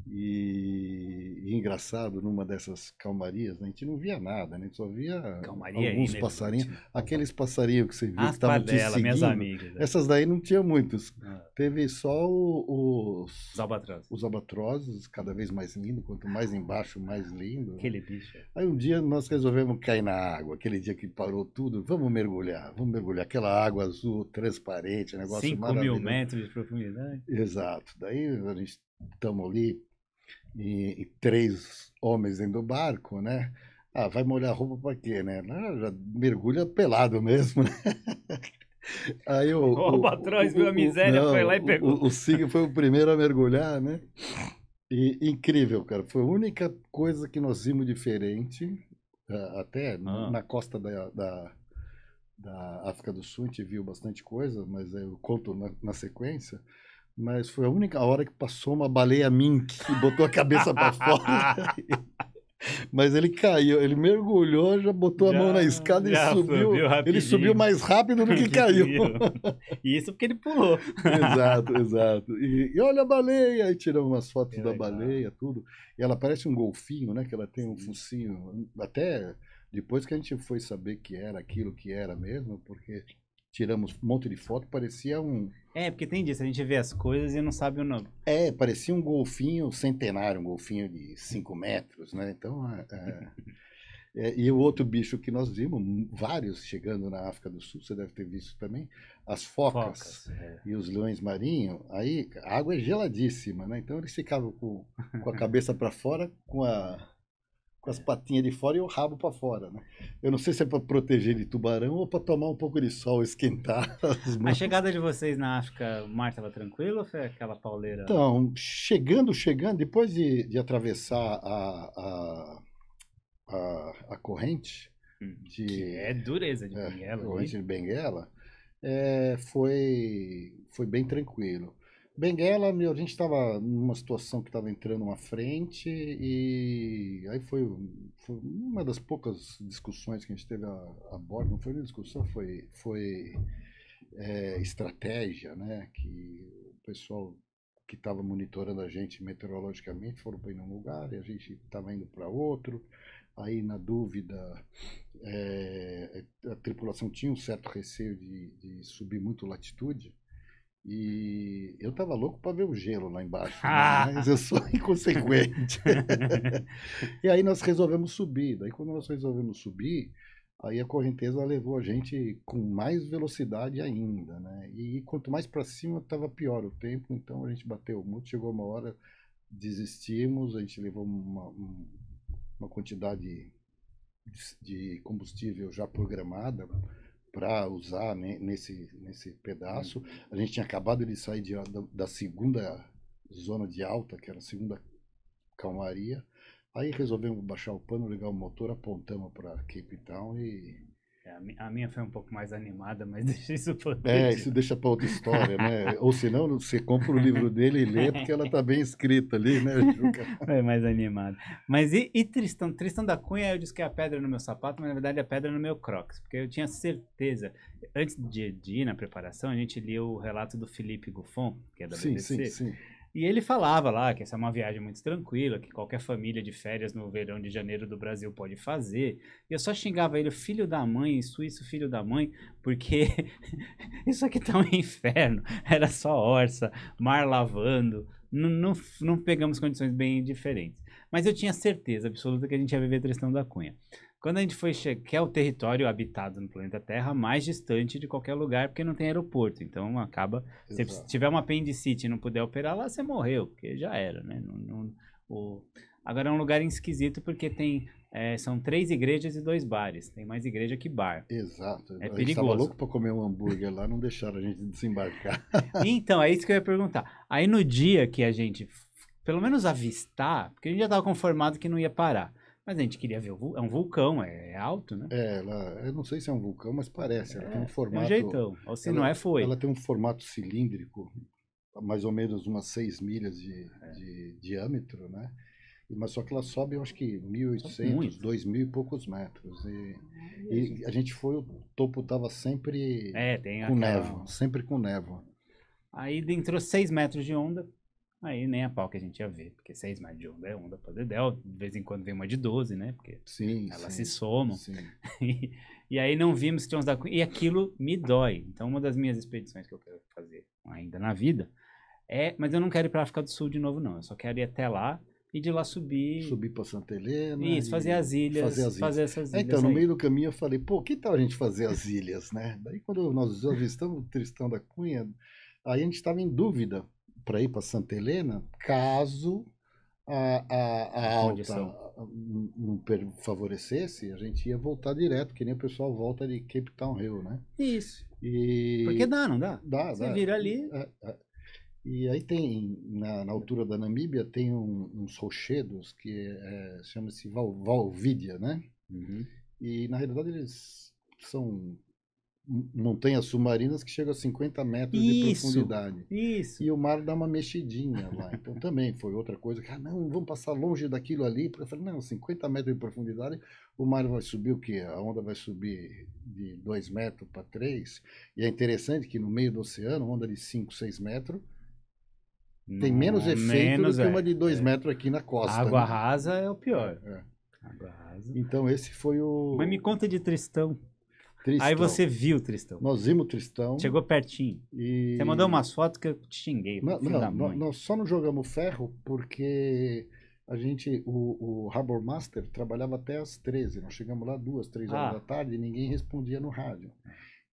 E, e engraçado, numa dessas calmarias, né, a gente não via nada, né? A gente só via Calmaria alguns aí, passarinhos. Aqueles passarinhos que você viu que As estavam te padelas, minhas seguindo. amigas. né? Essas daí não tinha muitos. Ah, Teve só os, Os albatrozes. os albatrozes, cada vez mais lindo. Quanto mais embaixo, mais lindo. Aquele bicho. Aí um dia nós resolvemos cair na água, aquele dia que parou tudo, vamos mergulhar, vamos mergulhar. Aquela água azul, transparente, negócio 5 mil maravilhoso. metros de profundidade. Exato. Daí a gente estamos ali e, e três homens dentro do barco, né? Ah, vai molhar a roupa para quê, né? Ah, já mergulha pelado mesmo, né? Aí o, O albatroz viu a miséria, foi lá e pegou. O, o Sig foi o primeiro a mergulhar, né? E incrível, cara. Foi a única coisa que nós vimos diferente, até Ah. na costa da, da, da África do Sul, a gente viu bastante coisa, mas eu conto na, na sequência. Mas foi a única hora que passou uma baleia mink e botou a cabeça para fora. Mas ele caiu, ele mergulhou, já botou Já- a mão na escada e subiu. subiu ele subiu mais rápido do que caiu. E isso porque ele pulou. exato, exato. E, e olha a baleia, aí tiramos umas fotos da legal. baleia, tudo. E ela parece um golfinho, né? Que ela tem um focinho. Até depois que a gente foi saber que era aquilo que era mesmo, porque tiramos um monte de foto, parecia um. É, porque tem disso, a gente vê as coisas e não sabe o nome. É, parecia um golfinho centenário, um golfinho de 5 metros, né? Então, é, é, é, e o outro bicho que nós vimos, vários chegando na África do Sul, você deve ter visto também, as focas, Focas. é. e os leões marinhos. Aí a água é geladíssima, né? Então eles ficavam com, com a cabeça para fora, com a com as patinhas de fora e o rabo para fora, né? Eu não sei se é para proteger de tubarão ou para tomar um pouco de sol, esquentar A chegada de vocês na África, o mar estava tranquilo ou foi aquela pauleira? Então, chegando, chegando, depois de, de atravessar a, a, a, a corrente, de Que é dureza de é, Benguela. corrente de Benguela, é, foi, foi bem tranquilo. Benguela, meu, a gente estava numa situação que estava entrando uma frente e aí foi, foi uma das poucas discussões que a gente teve a, a bordo, não foi nem discussão, foi, foi é, estratégia, né? Que o pessoal que estava monitorando a gente meteorologicamente foram para num lugar e a gente estava indo para outro. Aí, na dúvida, é, a tripulação tinha um certo receio de, de subir muito latitude. E eu tava louco para ver o gelo lá embaixo, né? mas eu sou inconsequente. e aí nós resolvemos subir. Daí quando nós resolvemos subir, aí a correnteza levou a gente com mais velocidade ainda, né? E quanto mais para cima estava pior o tempo, então a gente bateu muito, chegou uma hora, desistimos, a gente levou uma, um- uma quantidade de- de combustível já programada para usar ne- nesse, nesse pedaço. A gente tinha acabado de sair de- da, da segunda zona de alta, que era a segunda calmaria. Aí resolvemos baixar o pano, ligar o motor, apontamos para Cape Town e. É, a, mi- a minha foi um pouco mais animada, mas deixa isso por É, isso deixa para outra história, né? Ou senão você compra o livro dele e lê, porque ela tá bem escrita ali, né, Juca? Foi mais animado. Mas e, e Tristão? Tristão da Cunha, eu disse que é a pedra no meu sapato, mas na verdade é a pedra no meu crocs. Porque eu tinha certeza. Antes de, de ir na preparação, a gente lia o relato do Felipe Guffon, que é da Sim, BBC. sim, sim. E ele falava lá que essa é uma viagem muito tranquila, que qualquer família de férias no verão de janeiro do Brasil pode fazer. E eu só xingava ele, filho da mãe, suíço filho da mãe, porque isso aqui tá um inferno. Era só orça, mar lavando. Não, não, não pegamos condições bem diferentes. Mas eu tinha certeza absoluta que a gente ia viver Tristão da Cunha. Quando a gente foi chegar, que é o território habitado no planeta Terra mais distante de qualquer lugar, porque não tem aeroporto. Então acaba se Exato. se tiver uma apendicite e não puder operar lá, você morreu, porque já era, né? Não, não- o... Agora é um lugar esquisito porque tem é, são três igrejas e dois bares. Tem mais igreja que bar. Exato. É a gente perigoso. tava louco para comer um hambúrguer lá, não deixaram a gente desembarcar. então, é isso que eu ia perguntar. Aí no dia que a gente, pelo menos avistar, porque a gente já estava conformado que não ia parar. Mas a gente queria ver o é um vulcão, é, é alto, né? É, ela, eu não sei se é um vulcão, mas parece. Ela tem um É um formato. jeitão. Ou se ela- não é, foi. Ela tem um formato cilíndrico, mais ou menos umas 6 milhas de, É. de diâmetro, né? Mas só que ela sobe, eu acho que Sobe 1.800, muito. 2.000 e poucos metros. E, e a gente foi, o topo estava sempre É, com aquela- névoa, sempre com névoa. Aí entrou 6 metros de onda. Aí nem a pau que a gente ia ver. Porque 6 metros de onda é onda pra dedéu. De vez em quando vem uma de 12, né? Porque Sim, elas sim, se somam. E, e aí não vimos Tristões da Cunha. E aquilo me dói. Então, uma das minhas expedições que eu quero fazer ainda na vida é. Mas eu não quero ir pra África do Sul de novo, não. Eu só quero ir até lá e de lá subir. Subir para Santa Helena. Isso, fazer as ilhas. fazer as ilhas. fazer essas É, ilhas. então, no aí. meio do caminho eu falei, pô, que tal a gente fazer as ilhas, né? Daí quando nós avistamos o Tristão da Cunha, aí a gente estava em dúvida para ir para Santa Helena, caso a, a, a alta não favorecesse, a gente ia voltar direto, que nem o pessoal volta de Cape Town Hill, né? Isso. E Porque dá, não dá? dá, Você dá. vira ali. É, é. E aí tem, na, na altura da Namíbia, tem um- uns rochedos que é, chama-se Val, Valvídia, né? Uhum. E na realidade eles são montanhas submarinas que chegam a 50 metros de Isso. profundidade. Isso. E o mar dá uma mexidinha lá. Então também foi outra coisa que, ah, não, vamos passar longe daquilo ali. Eu falei, não, 50 metros de profundidade, o mar vai subir o quê? A onda vai subir de 2 metros para 3. E é interessante que no meio do oceano, onda de 5, 6 metros, tem menos Não, efeito menos, do que é. uma de 2 É. metros aqui na costa. Água né? rasa é o pior. É. Água rasa. Então esse foi o Mas me conta de Tristão. Tristão. Aí você viu Tristão. Nós vimos o Tristão. Chegou pertinho. E... Você mandou umas fotos que eu te xinguei. Não, não, mãe. nós só não jogamos ferro porque a gente, o, o Harbor Master trabalhava até às 13. Nós chegamos lá duas, três horas Ah. da tarde e ninguém respondia no rádio.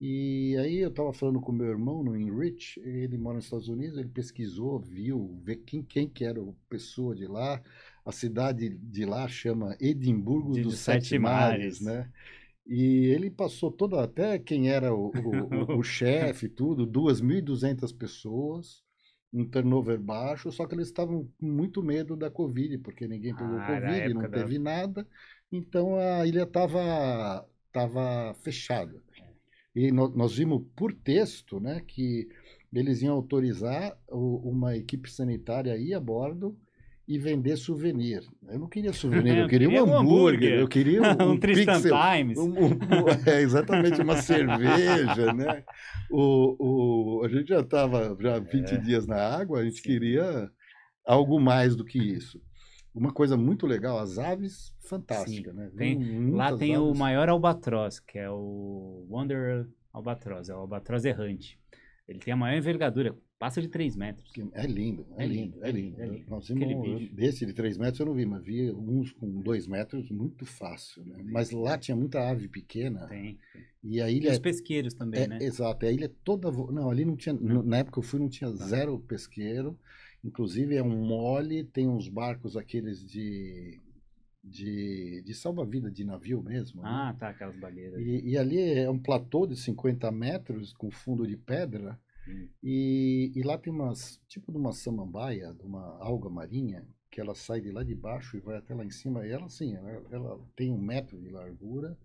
E aí eu estava falando com meu irmão no Enrich, ele mora nos Estados Unidos, ele pesquisou, viu, vê quem, quem que era a pessoa de lá. A cidade de lá chama Edimburgo De- dos dos Sete, Sete Mares, Mares. né? E ele passou toda, até quem era o, o, o, chefe, tudo, 2.200 pessoas, um turnover baixo, só que eles estavam com muito medo da Covid, porque ninguém pegou Ah, Covid, não época da- teve nada, Então a ilha estava tava fechada. E no, nós vimos por texto né, que eles iam autorizar o, uma equipe sanitária a ir a bordo e vender souvenir. Eu não queria souvenir, eu queria, um, hambúrguer, hambúrguer, eu queria um, um Tristan pixel, Times. Um, um, é, exatamente, uma cerveja, né? O, o, a gente já estava já 20 é. dias na água, a gente queria algo mais do que isso. Uma coisa muito legal, as aves, fantástica, Sim. né? Tem, lá tem aves. o maior albatroz, que é o Wanderer albatroz, é o albatroz errante. Ele tem a maior envergadura, passa de 3 metros. É lindo, é, é lindo, é lindo. É lindo. Nós vimos, desse de 3 metros eu não vi, mas vi uns com 2 metros muito fácil. Né? Mas lá tinha muita ave pequena. Tem. E a ilha. E os pesqueiros também, é, né? Exato, a ilha é toda. Não, ali não tinha. Não. Na época que eu fui, não tinha tá. zero pesqueiro. Inclusive é um mole, tem uns barcos aqueles de de, de salva-vida de navio mesmo. Né? Ah, né? tá, aquelas barreiras. E, e, ali é um platô de 50 metros com fundo de pedra. Hum. E, e lá tem umas, tipo de uma samambaia, de uma alga marinha, que ela sai de lá de baixo e vai até lá em cima. E ela, assim, ela, ela tem um metro de largura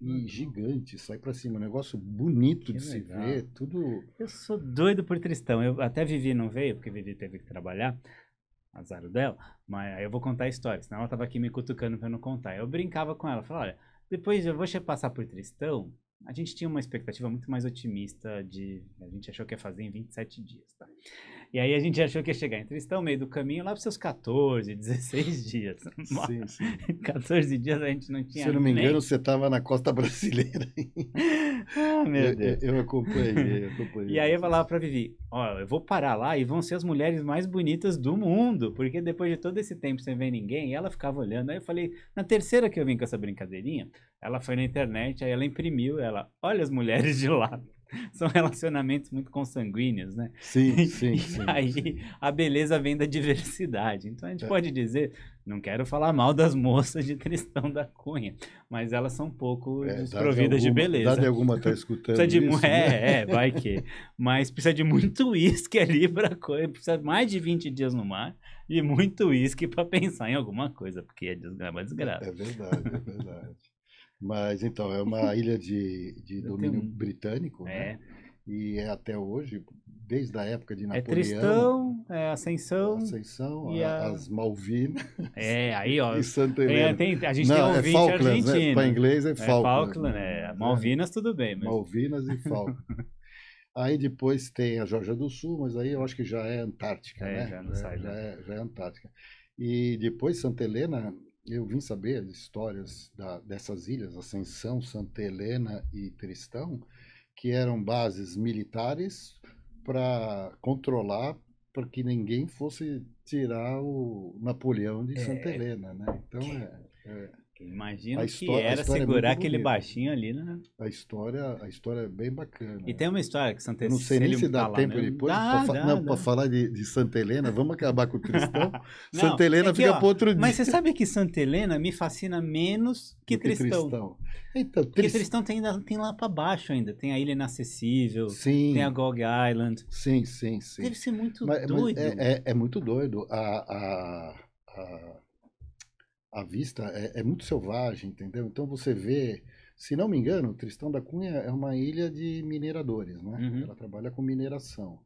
e uhum. gigante, sai para cima. Um negócio bonito que de legal. se ver, tudo. Eu sou doido por Tristão. Eu até Vivi não veio, porque Vivi teve que trabalhar azar dela, mas aí eu vou contar a história, senão ela tava aqui me cutucando pra eu não contar. Eu brincava com ela, falava, olha, depois eu vou passar por Tristão, a gente tinha uma expectativa muito mais otimista de, a gente achou que ia fazer em 27 dias, tá? E aí a gente achou que ia chegar em Tristão, meio do caminho, lá para seus 14, 16 dias. Sim, sim. 14 dias a gente não tinha. Se eu não me engano, você estava na costa brasileira. ah, meu Deus. Eu, eu acompanhei, eu acompanhei. E aí eu falava para Vivi: Ó, eu vou parar lá e vão ser as mulheres mais bonitas do mundo, porque depois de todo esse tempo sem ver ninguém, ela ficava olhando. Aí eu falei: na terceira que eu vim com essa brincadeirinha, ela foi na internet, aí ela imprimiu, ela, olha as mulheres de lá. são relacionamentos muito consanguíneos, né? Sim, sim. e sim, aí sim. a beleza vem da diversidade. Então a gente é. pode dizer, não quero falar mal das moças de Tristão da Cunha, mas elas são um pouco é, desprovidas de, alguma, de beleza. Dá alguma tá escutando precisa de, isso, É, né? é, vai que. Mas precisa de muito uísque ali para coisa, precisa mais de 20 dias no mar e muito uísque para pensar em alguma coisa, porque é desgraça. É verdade, é verdade. Mas então, é uma ilha de, de domínio tenho... britânico, é. né? E é até hoje, desde a época de é Napoleão. É Tristão, é Ascensão. Ascensão, e a... as Malvinas. É, aí, ó. E Santa Helena. É, tem, a gente Não, tem um é Falklands, né? argentino. Né? Para inglês é Falklands. É Falkland, é. Malvinas, tudo bem. Mas... Malvinas e Falkland. aí depois tem a Georgia do Sul, mas aí eu acho que já é Antártica, é, né? Já, não sai, já, é, já é Antártica. E depois Santa Helena eu vim saber as histórias da, dessas ilhas, Ascensão, Santa Helena e Tristão, que eram bases militares para controlar para que ninguém fosse tirar o Napoleão de Santa é, Helena, né? Então é, é Imagina que era é segurar é aquele baixinho ali, né? A história, a história é bem bacana. E tem uma história que Santa Helena. Não sei nem se dá tempo né? depois para falar de, de, Santa Helena. Vamos acabar com o Tristão. não, Santa Helena é que, fica para outro dia. Mas você sabe que Santa Helena me fascina menos que, que Tristão. Tristão. Então, Porque Trist... Tristão tem, tem lá para baixo ainda. Tem a Ilha Inacessível. Sim. Tem a Gog Island. Sim, sim, sim. Deve ser muito mas, doido. Mas é, é, é, muito doido. a, a, a a vista é, é, muito selvagem, entendeu? Então você vê, se não me engano, Tristão da Cunha é uma ilha de mineradores, né? Uhum. Ela trabalha com mineração.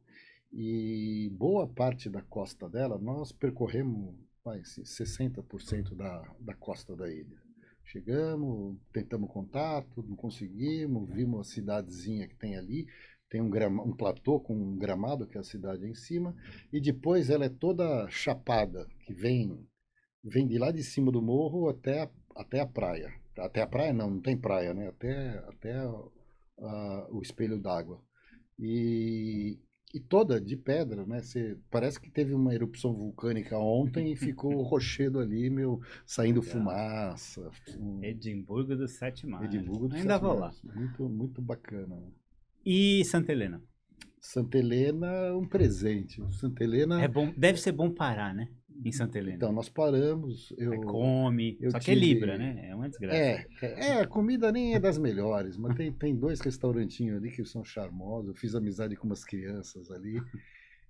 E boa parte da costa dela, nós percorremos vai, 60% da, da costa da ilha. Chegamos, tentamos contato, não conseguimos, vimos a cidadezinha que tem ali, tem um, grama, um platô com um gramado, que é a cidade em cima, e depois ela é toda chapada, que vem vem de lá de cima do morro até a, até a praia. Até a praia não, não tem praia, né? Até, até uh, o espelho d'água. E, e toda de pedra, né? Você, parece que teve uma erupção vulcânica ontem e ficou rochedo ali, meu, saindo Legal. fumaça. Um... Edimburgo dos Sete Mares. Edimburgo dos Ainda Sete vou lá. Muito, muito bacana. E Santa Helena? Santa Helena, um presente. Santa Helena. É bom, deve ser bom parar, né? Em Santa Helena? Então, nós paramos. Eu, come, eu só tive... que é Libra, né? É uma desgraça. É, é, é, a comida nem é das melhores, mas tem, tem dois restaurantinhos ali que são charmosos. Eu fiz amizade com umas crianças ali.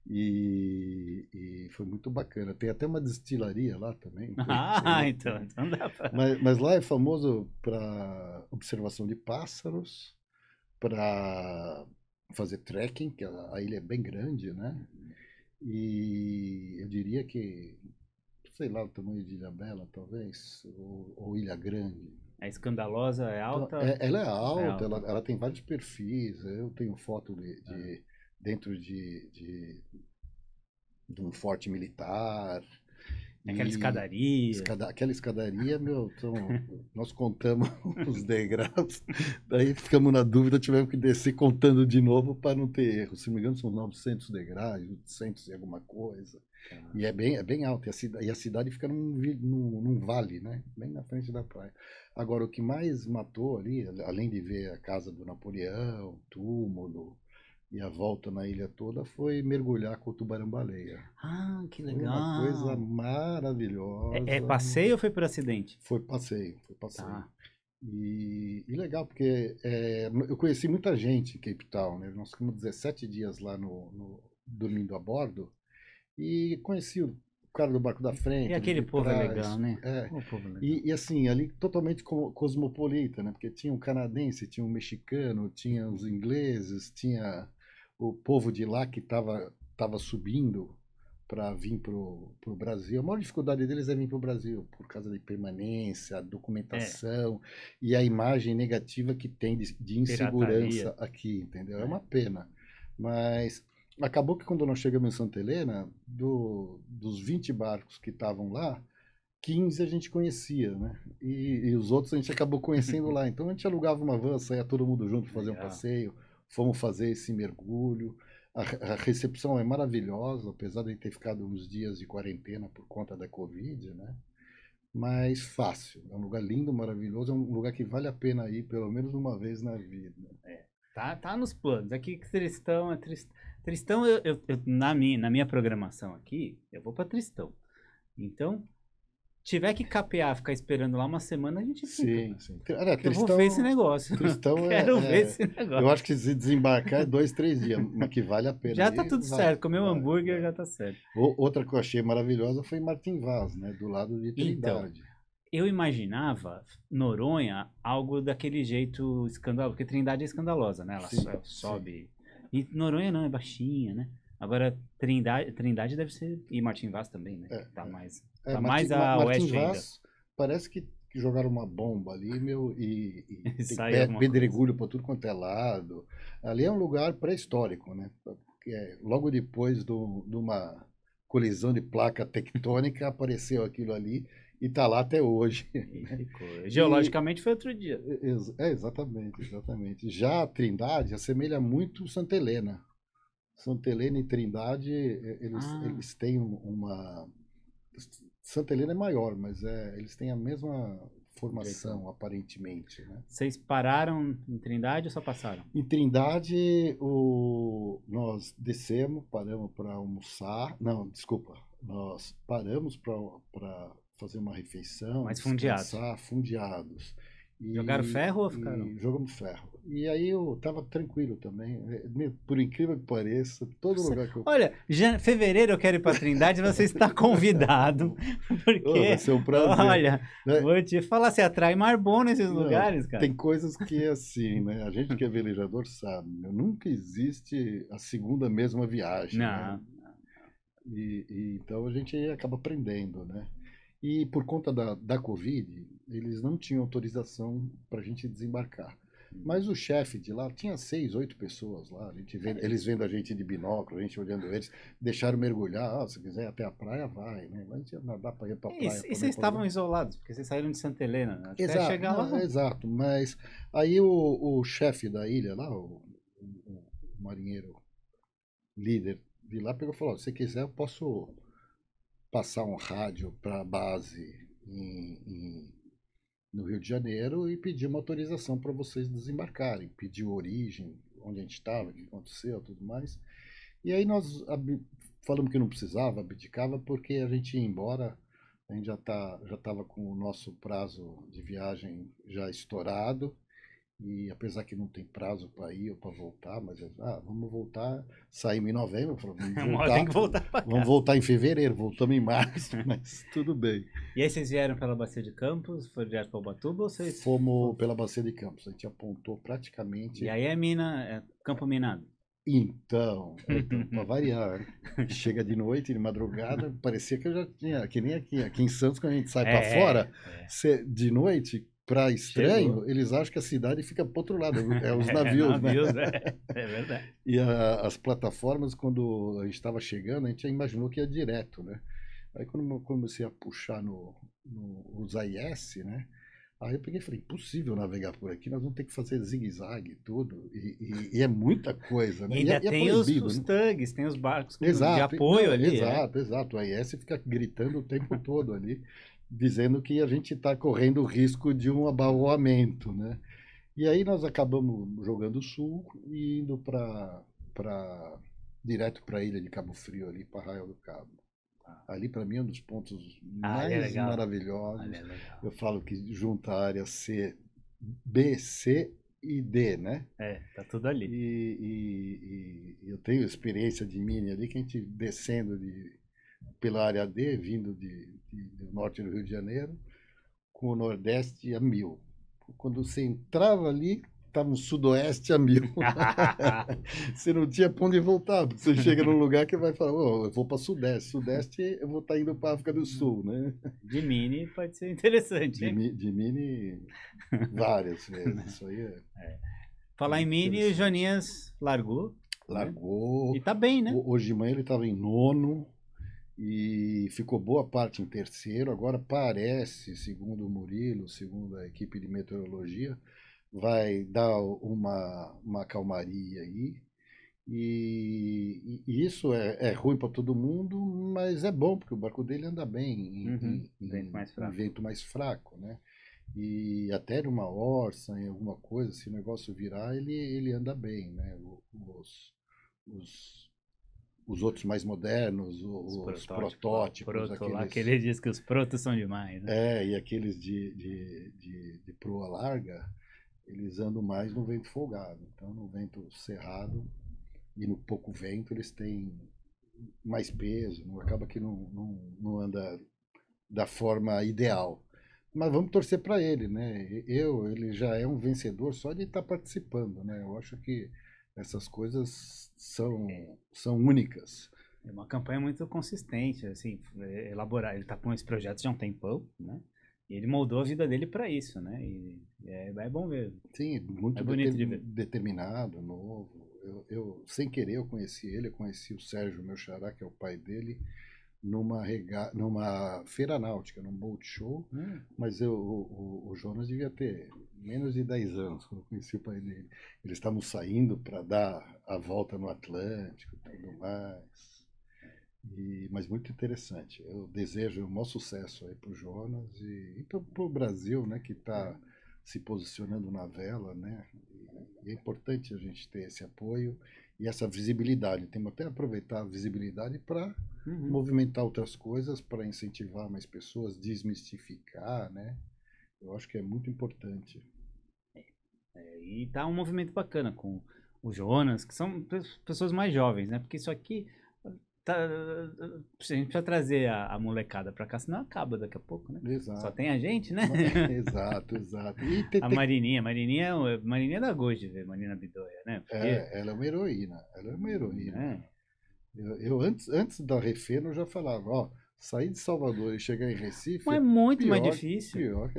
E, e foi muito bacana. Tem até uma destilaria lá também. Ah, então, então dá pra... mas, mas lá é famoso para observação de pássaros, para fazer trekking, que a, a ilha é bem grande, né? E eu diria que, sei lá, o tamanho de Ilha Bela, talvez, ou, ou Ilha Grande. É escandalosa, é alta? É, ela é alta, É alta. Ela, ela tem vários perfis. Eu tenho foto de, de- dentro de, de, de um forte militar. Aquela escadaria. escada- aquela escadaria, meu, então, nós contamos os degraus, daí ficamos na dúvida, tivemos que descer contando de novo para não ter erro. Se não me engano, são 900 degraus, 800 e alguma coisa. E é bem, é bem alto. E a, cida- e a cidade fica num, num, num vale, né? Bem na frente da praia. Agora, o que mais matou ali, além de ver a casa do Napoleão, túmulo e a volta na ilha toda, foi mergulhar com o tubarão-baleia. Ah, que Foi legal. uma coisa maravilhosa. É, é passeio ou foi por acidente? Foi passeio, foi passeio. Tá. E, e legal, porque é, eu conheci muita gente em Cape Town, né? Nós ficamos 17 dias lá no, no- dormindo a bordo e conheci o cara do barco da frente. E aquele povo é trás. legal, né? É. O povo é legal. E, e, assim, ali totalmente co- cosmopolita, né? Porque tinha um canadense, tinha um mexicano, tinha os ingleses, tinha o povo de lá que estava tava subindo para vir para o Brasil. A maior dificuldade deles é vir para o Brasil, por causa da permanência, a documentação e a imagem negativa que tem de, de insegurança Pirataria. aqui, entendeu? É É. uma pena. Mas acabou que quando nós chegamos em Santa Helena, do, dos 20 barcos que estavam lá, 15 a gente conhecia, né? E, e os outros a gente acabou conhecendo lá. Então a gente alugava uma van, saía todo mundo junto fazer um passeio, fomos fazer esse mergulho. A, a recepção é maravilhosa, apesar de ter ficado uns dias de quarentena por conta da Covid, né? Mas fácil. É um lugar lindo, maravilhoso, é um lugar que vale a pena ir pelo menos uma vez na vida. Tá, tá nos planos. Aqui que Tristão é Tristão. Tristão, eu, eu- eu- na, minha, na minha programação aqui, eu vou pra Tristão. Então, tiver que capear, ficar esperando lá uma semana, a gente fica. Sim, sim. Olha, Eu vou ver esse negócio. Tristão é, Quero é- ver esse negócio. Eu acho que se desembarcar é dois, três dias, mas que vale a pena. Já tá ir, tudo vai, certo. Comer um hambúrguer vai. já tá certo. O- Outra que eu achei maravilhosa foi Martin Vaz, né? Do lado de Então, Trindade. Eu imaginava Noronha algo daquele jeito escandaloso, porque Trindade é escandalosa, né? Ela Sim, so- sobe. E Noronha não, é baixinha, né? Agora, Trindade, Trindade deve ser. E Martin Vaz também, né? É, tá é. mais. É, tá Martin- mais a Ma- Martin oeste ainda. Vaz parece que jogaram uma bomba ali, meu, e, e tem pedregulho por tudo quanto é lado. Ali é um lugar pré-histórico, né? É, logo depois do, de uma colisão de placa tectônica apareceu aquilo ali e está lá até hoje. E ficou. Geologicamente foi outro dia. É, exatamente, exatamente. Já a Trindade assemelha muito Santa Helena. Santa Helena e Trindade, eles, Ah. eles têm um- uma. Santa Helena é maior, mas é, eles têm a mesma formação, aparentemente. Né? Vocês pararam em Trindade ou só passaram? Em Trindade, o, nós descemos, paramos para almoçar. Não, desculpa. Nós paramos para fazer uma refeição. Mas fundeados. descansar, fundeados. E- Jogaram ferro ou ficaram? jogamos ferro. E aí eu tava tranquilo também. Por incrível que pareça, todo lugar que eu. Olha, já, fevereiro eu quero ir pra Trindade, você está convidado. Oh, Porque, vai ser um prazer. olha, né? vou te falar, você atrai mar bom nesses Não, lugares, cara. Tem coisas que é assim, né? A gente que é velejador sabe, né? nunca existe a segunda mesma viagem. Não. né? E, e então a gente acaba aprendendo, né? E por conta da, da Covid, eles não tinham autorização para a gente desembarcar. Mas o chefe de lá tinha seis, oito pessoas lá. A gente vendo, eles vendo a gente de binóculo, a gente olhando eles, deixaram mergulhar. Ah, se quiser até a praia, vai, né? Mas ia nadar para ir para a E, praia. e também, vocês estavam isolados, porque vocês saíram de Santa Helena, né? até Exato, chegar não, lá. exato, mas aí o, o chefe da ilha lá, o, o- o marinheiro líder de lá, pegou e falou: se quiser, eu posso passar um rádio para a base em- em- no Rio de Janeiro e pedir uma autorização para vocês desembarcarem. Pediu origem, onde a gente estava, o que aconteceu, tudo mais. E aí nós falamos que não precisava, abdicava, porque a gente ia embora. A gente já tá, já estava com o nosso prazo de viagem já estourado E apesar que não tem prazo para ir ou para voltar, mas ah, vamos voltar, saímos em novembro, falamos, vamos voltar, Tem que voltar pra vamos voltar em fevereiro, voltamos em março, mas tudo bem. E aí vocês vieram pela Bacia de Campos, foram direto para Ubatuba ou vocês... Fomos pela Bacia de Campos, a gente apontou praticamente. E aí é mina, é campo minado. Então, então para variar, né? chega de noite, de madrugada, parecia que eu já tinha, que nem aqui, aqui em Santos, quando a gente sai para É, fora, é. cê- de noite, para estranho, Chegou. eles acham que a cidade fica para outro lado, é os É, navios, né? navios, é. É verdade. E a- as plataformas, quando a gente estava chegando, a gente já imaginou que ia direto, né? Aí quando eu comecei a puxar no, no os AIS, né? Aí eu peguei e falei, impossível navegar por aqui, nós vamos ter que fazer zigue-zague e tudo. E, e- e é muita coisa, E né? ainda é, e é tem os, proibido, os né? tugs, tem os barcos com- de Exato, apoio não, ali. é. Exato, exato. O AIS fica gritando o tempo todo ali, dizendo que a gente está correndo o risco de um abalroamento, né? E aí nós acabamos jogando sul e indo para para direto para a ilha de Cabo Frio ali, para Arraial do Cabo. Ali para mim é um dos pontos Ah, mais é legal. maravilhosos. Olha, legal. Eu falo que junta a área C, B, C e D, né? É, tá tudo ali. E, e- e eu tenho experiência de mini ali, que a gente descendo de, pela área D, vindo de, de- do norte do Rio de Janeiro, com o nordeste a mil. Quando você entrava ali, estava no sudoeste a mil. você não tinha pra onde voltar, porque você chega num lugar que vai falar, "Ô, eu vou para sudeste. Sudeste eu vou estar indo para África do Sul, né? De mini pode ser interessante, De, hein? mi- de mini várias vezes. Isso aí é. Falar em mini, o. Joninhas largou. Largou. E tá bem, né? Ho- Hoje de manhã ele estava em nono e ficou boa parte em terceiro. Agora parece, segundo o Murilo, segundo a equipe de meteorologia, vai dar uma, uma calmaria aí. E, e isso é, é ruim para todo mundo, mas é bom, porque o barco dele anda bem em, Uhum, em- vento em- mais em fraco. vento mais fraco, né? E até numa orça, em alguma coisa, se o negócio virar, ele, ele anda bem, né? Os, os, os outros mais modernos, o- os, protótipos, Proto, lá, aqueles, que ele diz que os protos são demais, né? é, e aqueles de, de, de, de proa larga, eles andam mais no vento folgado. Então, no vento cerrado e no pouco vento, eles têm mais peso, não acaba que não, não, não anda da forma ideal. Mas vamos torcer para ele, né? Eu, ele já é um vencedor só de estar participando, né? Eu acho que essas coisas são, são únicas. É uma campanha muito consistente, assim, é, elaborar. Ele tá com esse projeto já há um tempão, né? E ele moldou a vida dele para isso, né? E é, é bom ver. Sim, muito É bonito de ver. determinado, novo. Eu, eu, sem querer, eu conheci ele, eu conheci o Sérgio, meu xará, que é o pai dele, numa, rega... numa feira náutica, num boat show, mas eu, o, o- o Jonas devia ter menos de 10 anos quando eu conheci o pai dele. Eles estavam saindo para dar a volta no Atlântico e tudo mais. E, mas muito interessante. Eu desejo o maior sucesso aí para o Jonas e, e para o Brasil, né, que está se posicionando na vela, né? E é importante a gente ter esse apoio e essa visibilidade. Temos até aproveitar a visibilidade para Uhum. movimentar outras coisas, para incentivar mais pessoas, desmistificar, né? Eu acho que é muito importante. É, e tá um movimento bacana com o Jonas, que são pe- pessoas mais jovens, né? Porque isso aqui tá, a gente precisa trazer a, a molecada pra cá, senão acaba daqui a pouco, né? Só Exato. tem a gente, né? exato, exato. E A Marininha, Marininha, é o- Marininha é da Goji, velho, Marina Bidoia, né? Porque, é, ela é uma heroína. Ela é uma heroína. né? Eu, eu antes, antes da Refeno eu já falava, ó, sair de Salvador e chegar em Recife Mas é muito mais pior- difícil. pior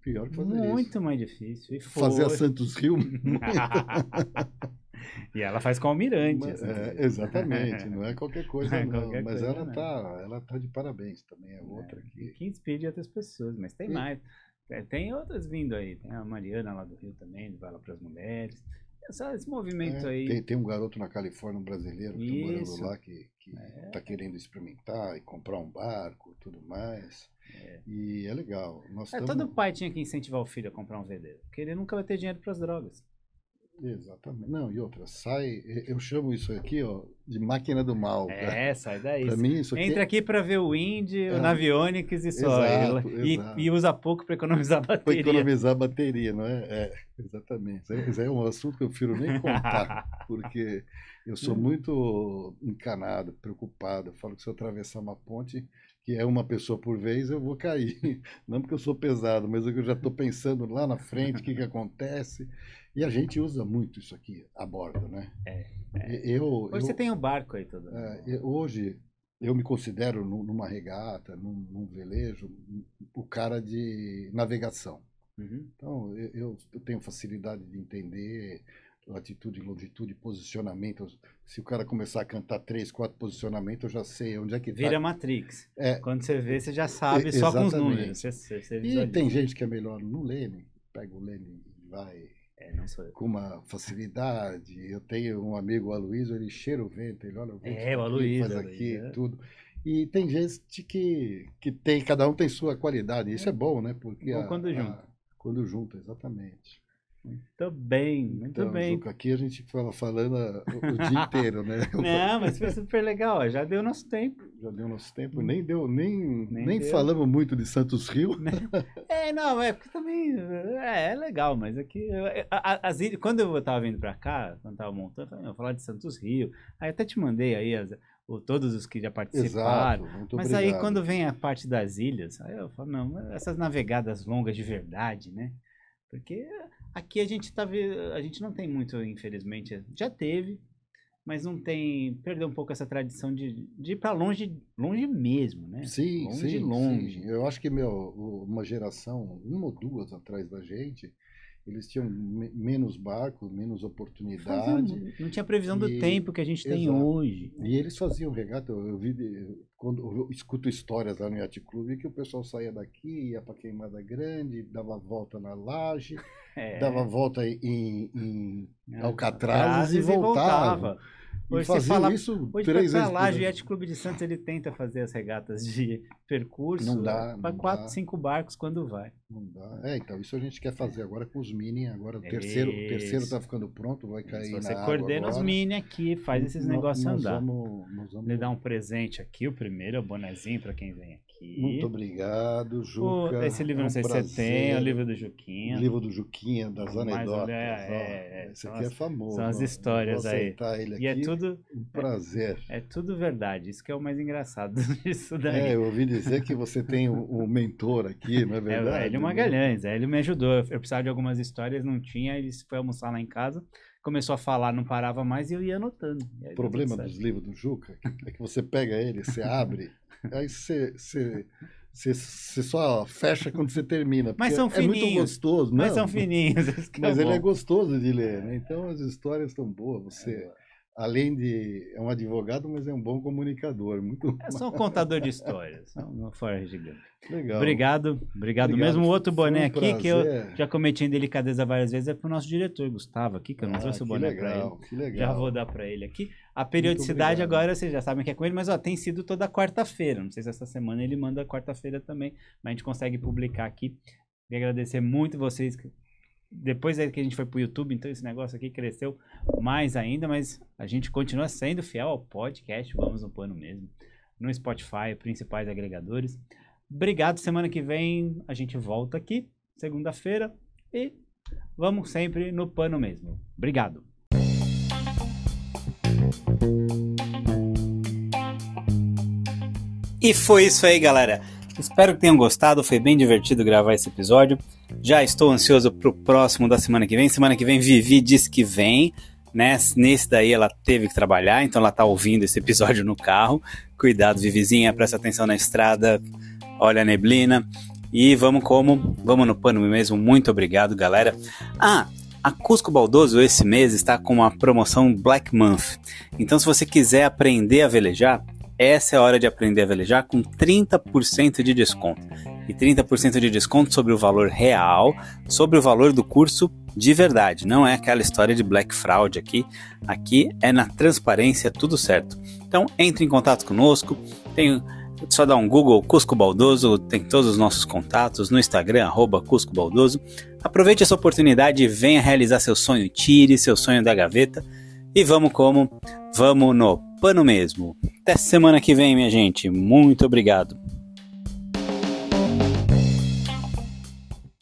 pior que fazer Muito isso. mais difícil. E Fazer a foi. Santos Rio. e ela faz com o Almirante. Mas, essa é, exatamente, não é qualquer coisa Não é qualquer mas coisa, ela não. tá, ela tá de parabéns também, é outra que Que inspire outras pessoas, mas tem Sim. mais. É, Tem outras vindo aí. Tem a Mariana lá do Rio também, vai lá para as mulheres. Essa- esse movimento É, aí. Tem, tem um garoto na Califórnia, um brasileiro, que tá morando lá, que, que É. tá querendo experimentar e comprar um barco tudo mais. É. E é legal. Nós É, estamos... todo pai tinha que incentivar o filho a comprar um veleiro, porque ele nunca vai ter dinheiro para as drogas. Exatamente. Não, e outra, sai. Eu chamo isso aqui, ó, de máquina do mal. É, sai daí. Pra mim, isso aqui Entra é- aqui para ver o Indy, É. o Navionics e só. Exato, e, exato. e usa pouco para economizar bateria. economizar bateria, não é? É, exatamente. Isso é um assunto que eu prefiro nem contar, porque eu sou muito encanado, preocupado. Eu falo que se eu atravessar uma ponte, que é uma pessoa por vez, eu vou cair. Não porque eu sou pesado, mas é eu já estou pensando lá na frente o que, que acontece. E a gente usa muito isso aqui a bordo, né? É, E- Eu, Hoje eu- você tem um barco aí todo. é, eu- hoje eu me considero nu- numa regata, num, num velejo, o cara de navegação. Uhum. Então, eu- eu, tenho facilidade de entender latitude, longitude, posicionamento. Se o cara começar a cantar três, quatro posicionamentos, eu já sei onde é que Vira está. Matrix. É, Quando você vê, você já sabe E- só com os números. Você, você, e tem gente que é melhor no leme, pega o leme e vai É, não sou eu. com uma facilidade. Eu tenho um amigo, o Aloysio, ele cheira o vento, ele olha o vento, É, o Aloysio, faz Aloysio, aqui, é. tudo. E tem gente que, que tem, cada um tem sua qualidade. Isso é bom, né? Porque Bom a- quando a- junta. quando junta, exatamente. Muito bem, muito Então, bem. Aqui a gente fala falando o, o dia inteiro, né? Não, mas foi super legal. ó, Já deu nosso tempo. Já deu nosso tempo, nem deu, nem, Nem nem, deu. falamos muito de Santos Rio. É, não, é porque também é, é legal, mas aqui a- as ilhas- quando eu tava vindo pra cá, quando tava montando, eu falei, não, vou falar de Santos Rio. Aí até te mandei aí as- o- todos os que já participaram. Exato, Mas aí obrigado. quando vem a parte das ilhas, aí eu falo, não, essas navegadas longas de verdade, né? Porque aqui a gente tá a gente não tem muito, infelizmente, já teve, mas não tem, perdeu um pouco essa tradição de, de ir pra longe, longe mesmo, né? Sim, longe, sim, longe. sim. Eu acho que meu, uma geração, uma ou duas atrás da gente, eles tinham me- menos barcos, menos Fazia- oportunidade. não tinha previsão do E- tempo que a gente tem Exato. hoje. E eles faziam regata. Eu, vi, quando eu escuto histórias lá no Yacht Clube, que o pessoal saía daqui, ia para Queimada Grande, dava volta na laje, É, dava volta em, em é, Alcatrazes e voltava. E Hoje você fala- isso Hoje três pra vezes lá, o Clube de Santos ele tenta fazer as regatas de percurso Não dá, para quatro, dá. cinco barcos quando vai. Não dá. É, então, isso a gente quer fazer agora com os mini. Agora o terceiro, o terceiro Isso. está ficando pronto, vai cair Se na você coordena os agora. mini aqui, faz esses negócios andar. Vamos, nós vamos... Lhe dar um presente aqui, o primeiro é o bonezinho para quem vem aqui. Muito obrigado, O- Juca. esse livro É não um sei se você tem, é o prazer. livro do Juquinha. O livro do Juquinha, das Mais anedotas. olha, é, ó. é, Esse aqui as- é famoso. são as histórias aí. ele aqui. E é tudo, Um prazer. é tudo verdade. Isso que é o mais engraçado disso daí. É, eu ouvi dizer que você tem um, um mentor aqui, não é É, o verdade? Hélio Magalhães, Hélio me ajudou. Eu precisava de algumas histórias, não tinha, ele foi almoçar lá em casa, começou a falar, não parava mais e eu ia anotando. O problema dos livros do Juca é que você pega ele, você abre, aí você, você, só fecha quando você termina. Mas porque são É muito fininhos. gostoso, Mas não, são fininhos. Mas é ele é gostoso de ler, né? Então as histórias estão boas. Você, É, além de. É um advogado, mas é um bom comunicador. Muito é só um contador de histórias, uma forja gigante. legal. Obrigado, obrigado, mesmo. O outro Foi um boné aqui que eu prazer. já cometi indelicadeza várias vezes é pro nosso diretor, Gustavo, aqui, que eu não Ah, trouxe o boné pra ele. que legal. Já vou dar pra ele aqui. A periodicidade obrigado. agora vocês já sabem que é com ele, mas ó, tem sido toda quarta-feira. Não sei se essa semana ele manda quarta-feira também, mas a gente consegue publicar aqui. Queria agradecer muito vocês. Depois aí que a gente foi pro YouTube, então esse negócio aqui cresceu mais ainda, mas a gente continua sendo fiel ao podcast, vamos no pano mesmo. No Spotify, principais agregadores. Obrigado. Semana que vem a gente volta aqui, segunda-feira, e vamos sempre no pano mesmo. Obrigado. E foi isso aí, galera. Espero que tenham gostado. Foi bem divertido gravar esse episódio. Já estou ansioso pro próximo da semana que vem. Semana que vem, Vivi diz que vem. Né? Nesse daí ela teve que trabalhar, então ela tá ouvindo esse episódio no carro. Cuidado, Vivizinha, presta atenção na estrada. Olha a neblina. E vamos como? Vamos no pano mesmo. Muito obrigado, galera. Ah, a Cusco Baldoso esse mês está com uma promoção Black Month. Então, se você quiser aprender a velejar, essa é a hora de aprender a velejar com 30% de desconto. E 30% de desconto sobre o valor real, sobre o valor do curso de verdade. Não é aquela história de black fraud aqui. Aqui é na transparência tudo certo. Então, entre em contato conosco. Tem só dá um Google Cusco Baldoso, tem todos os nossos contatos no Instagram, arroba Cusco Baldoso. Aproveite essa oportunidade e venha realizar seu sonho, tire seu sonho da gaveta e vamos como? Vamos no pano mesmo. Até semana que vem, minha gente. Muito obrigado.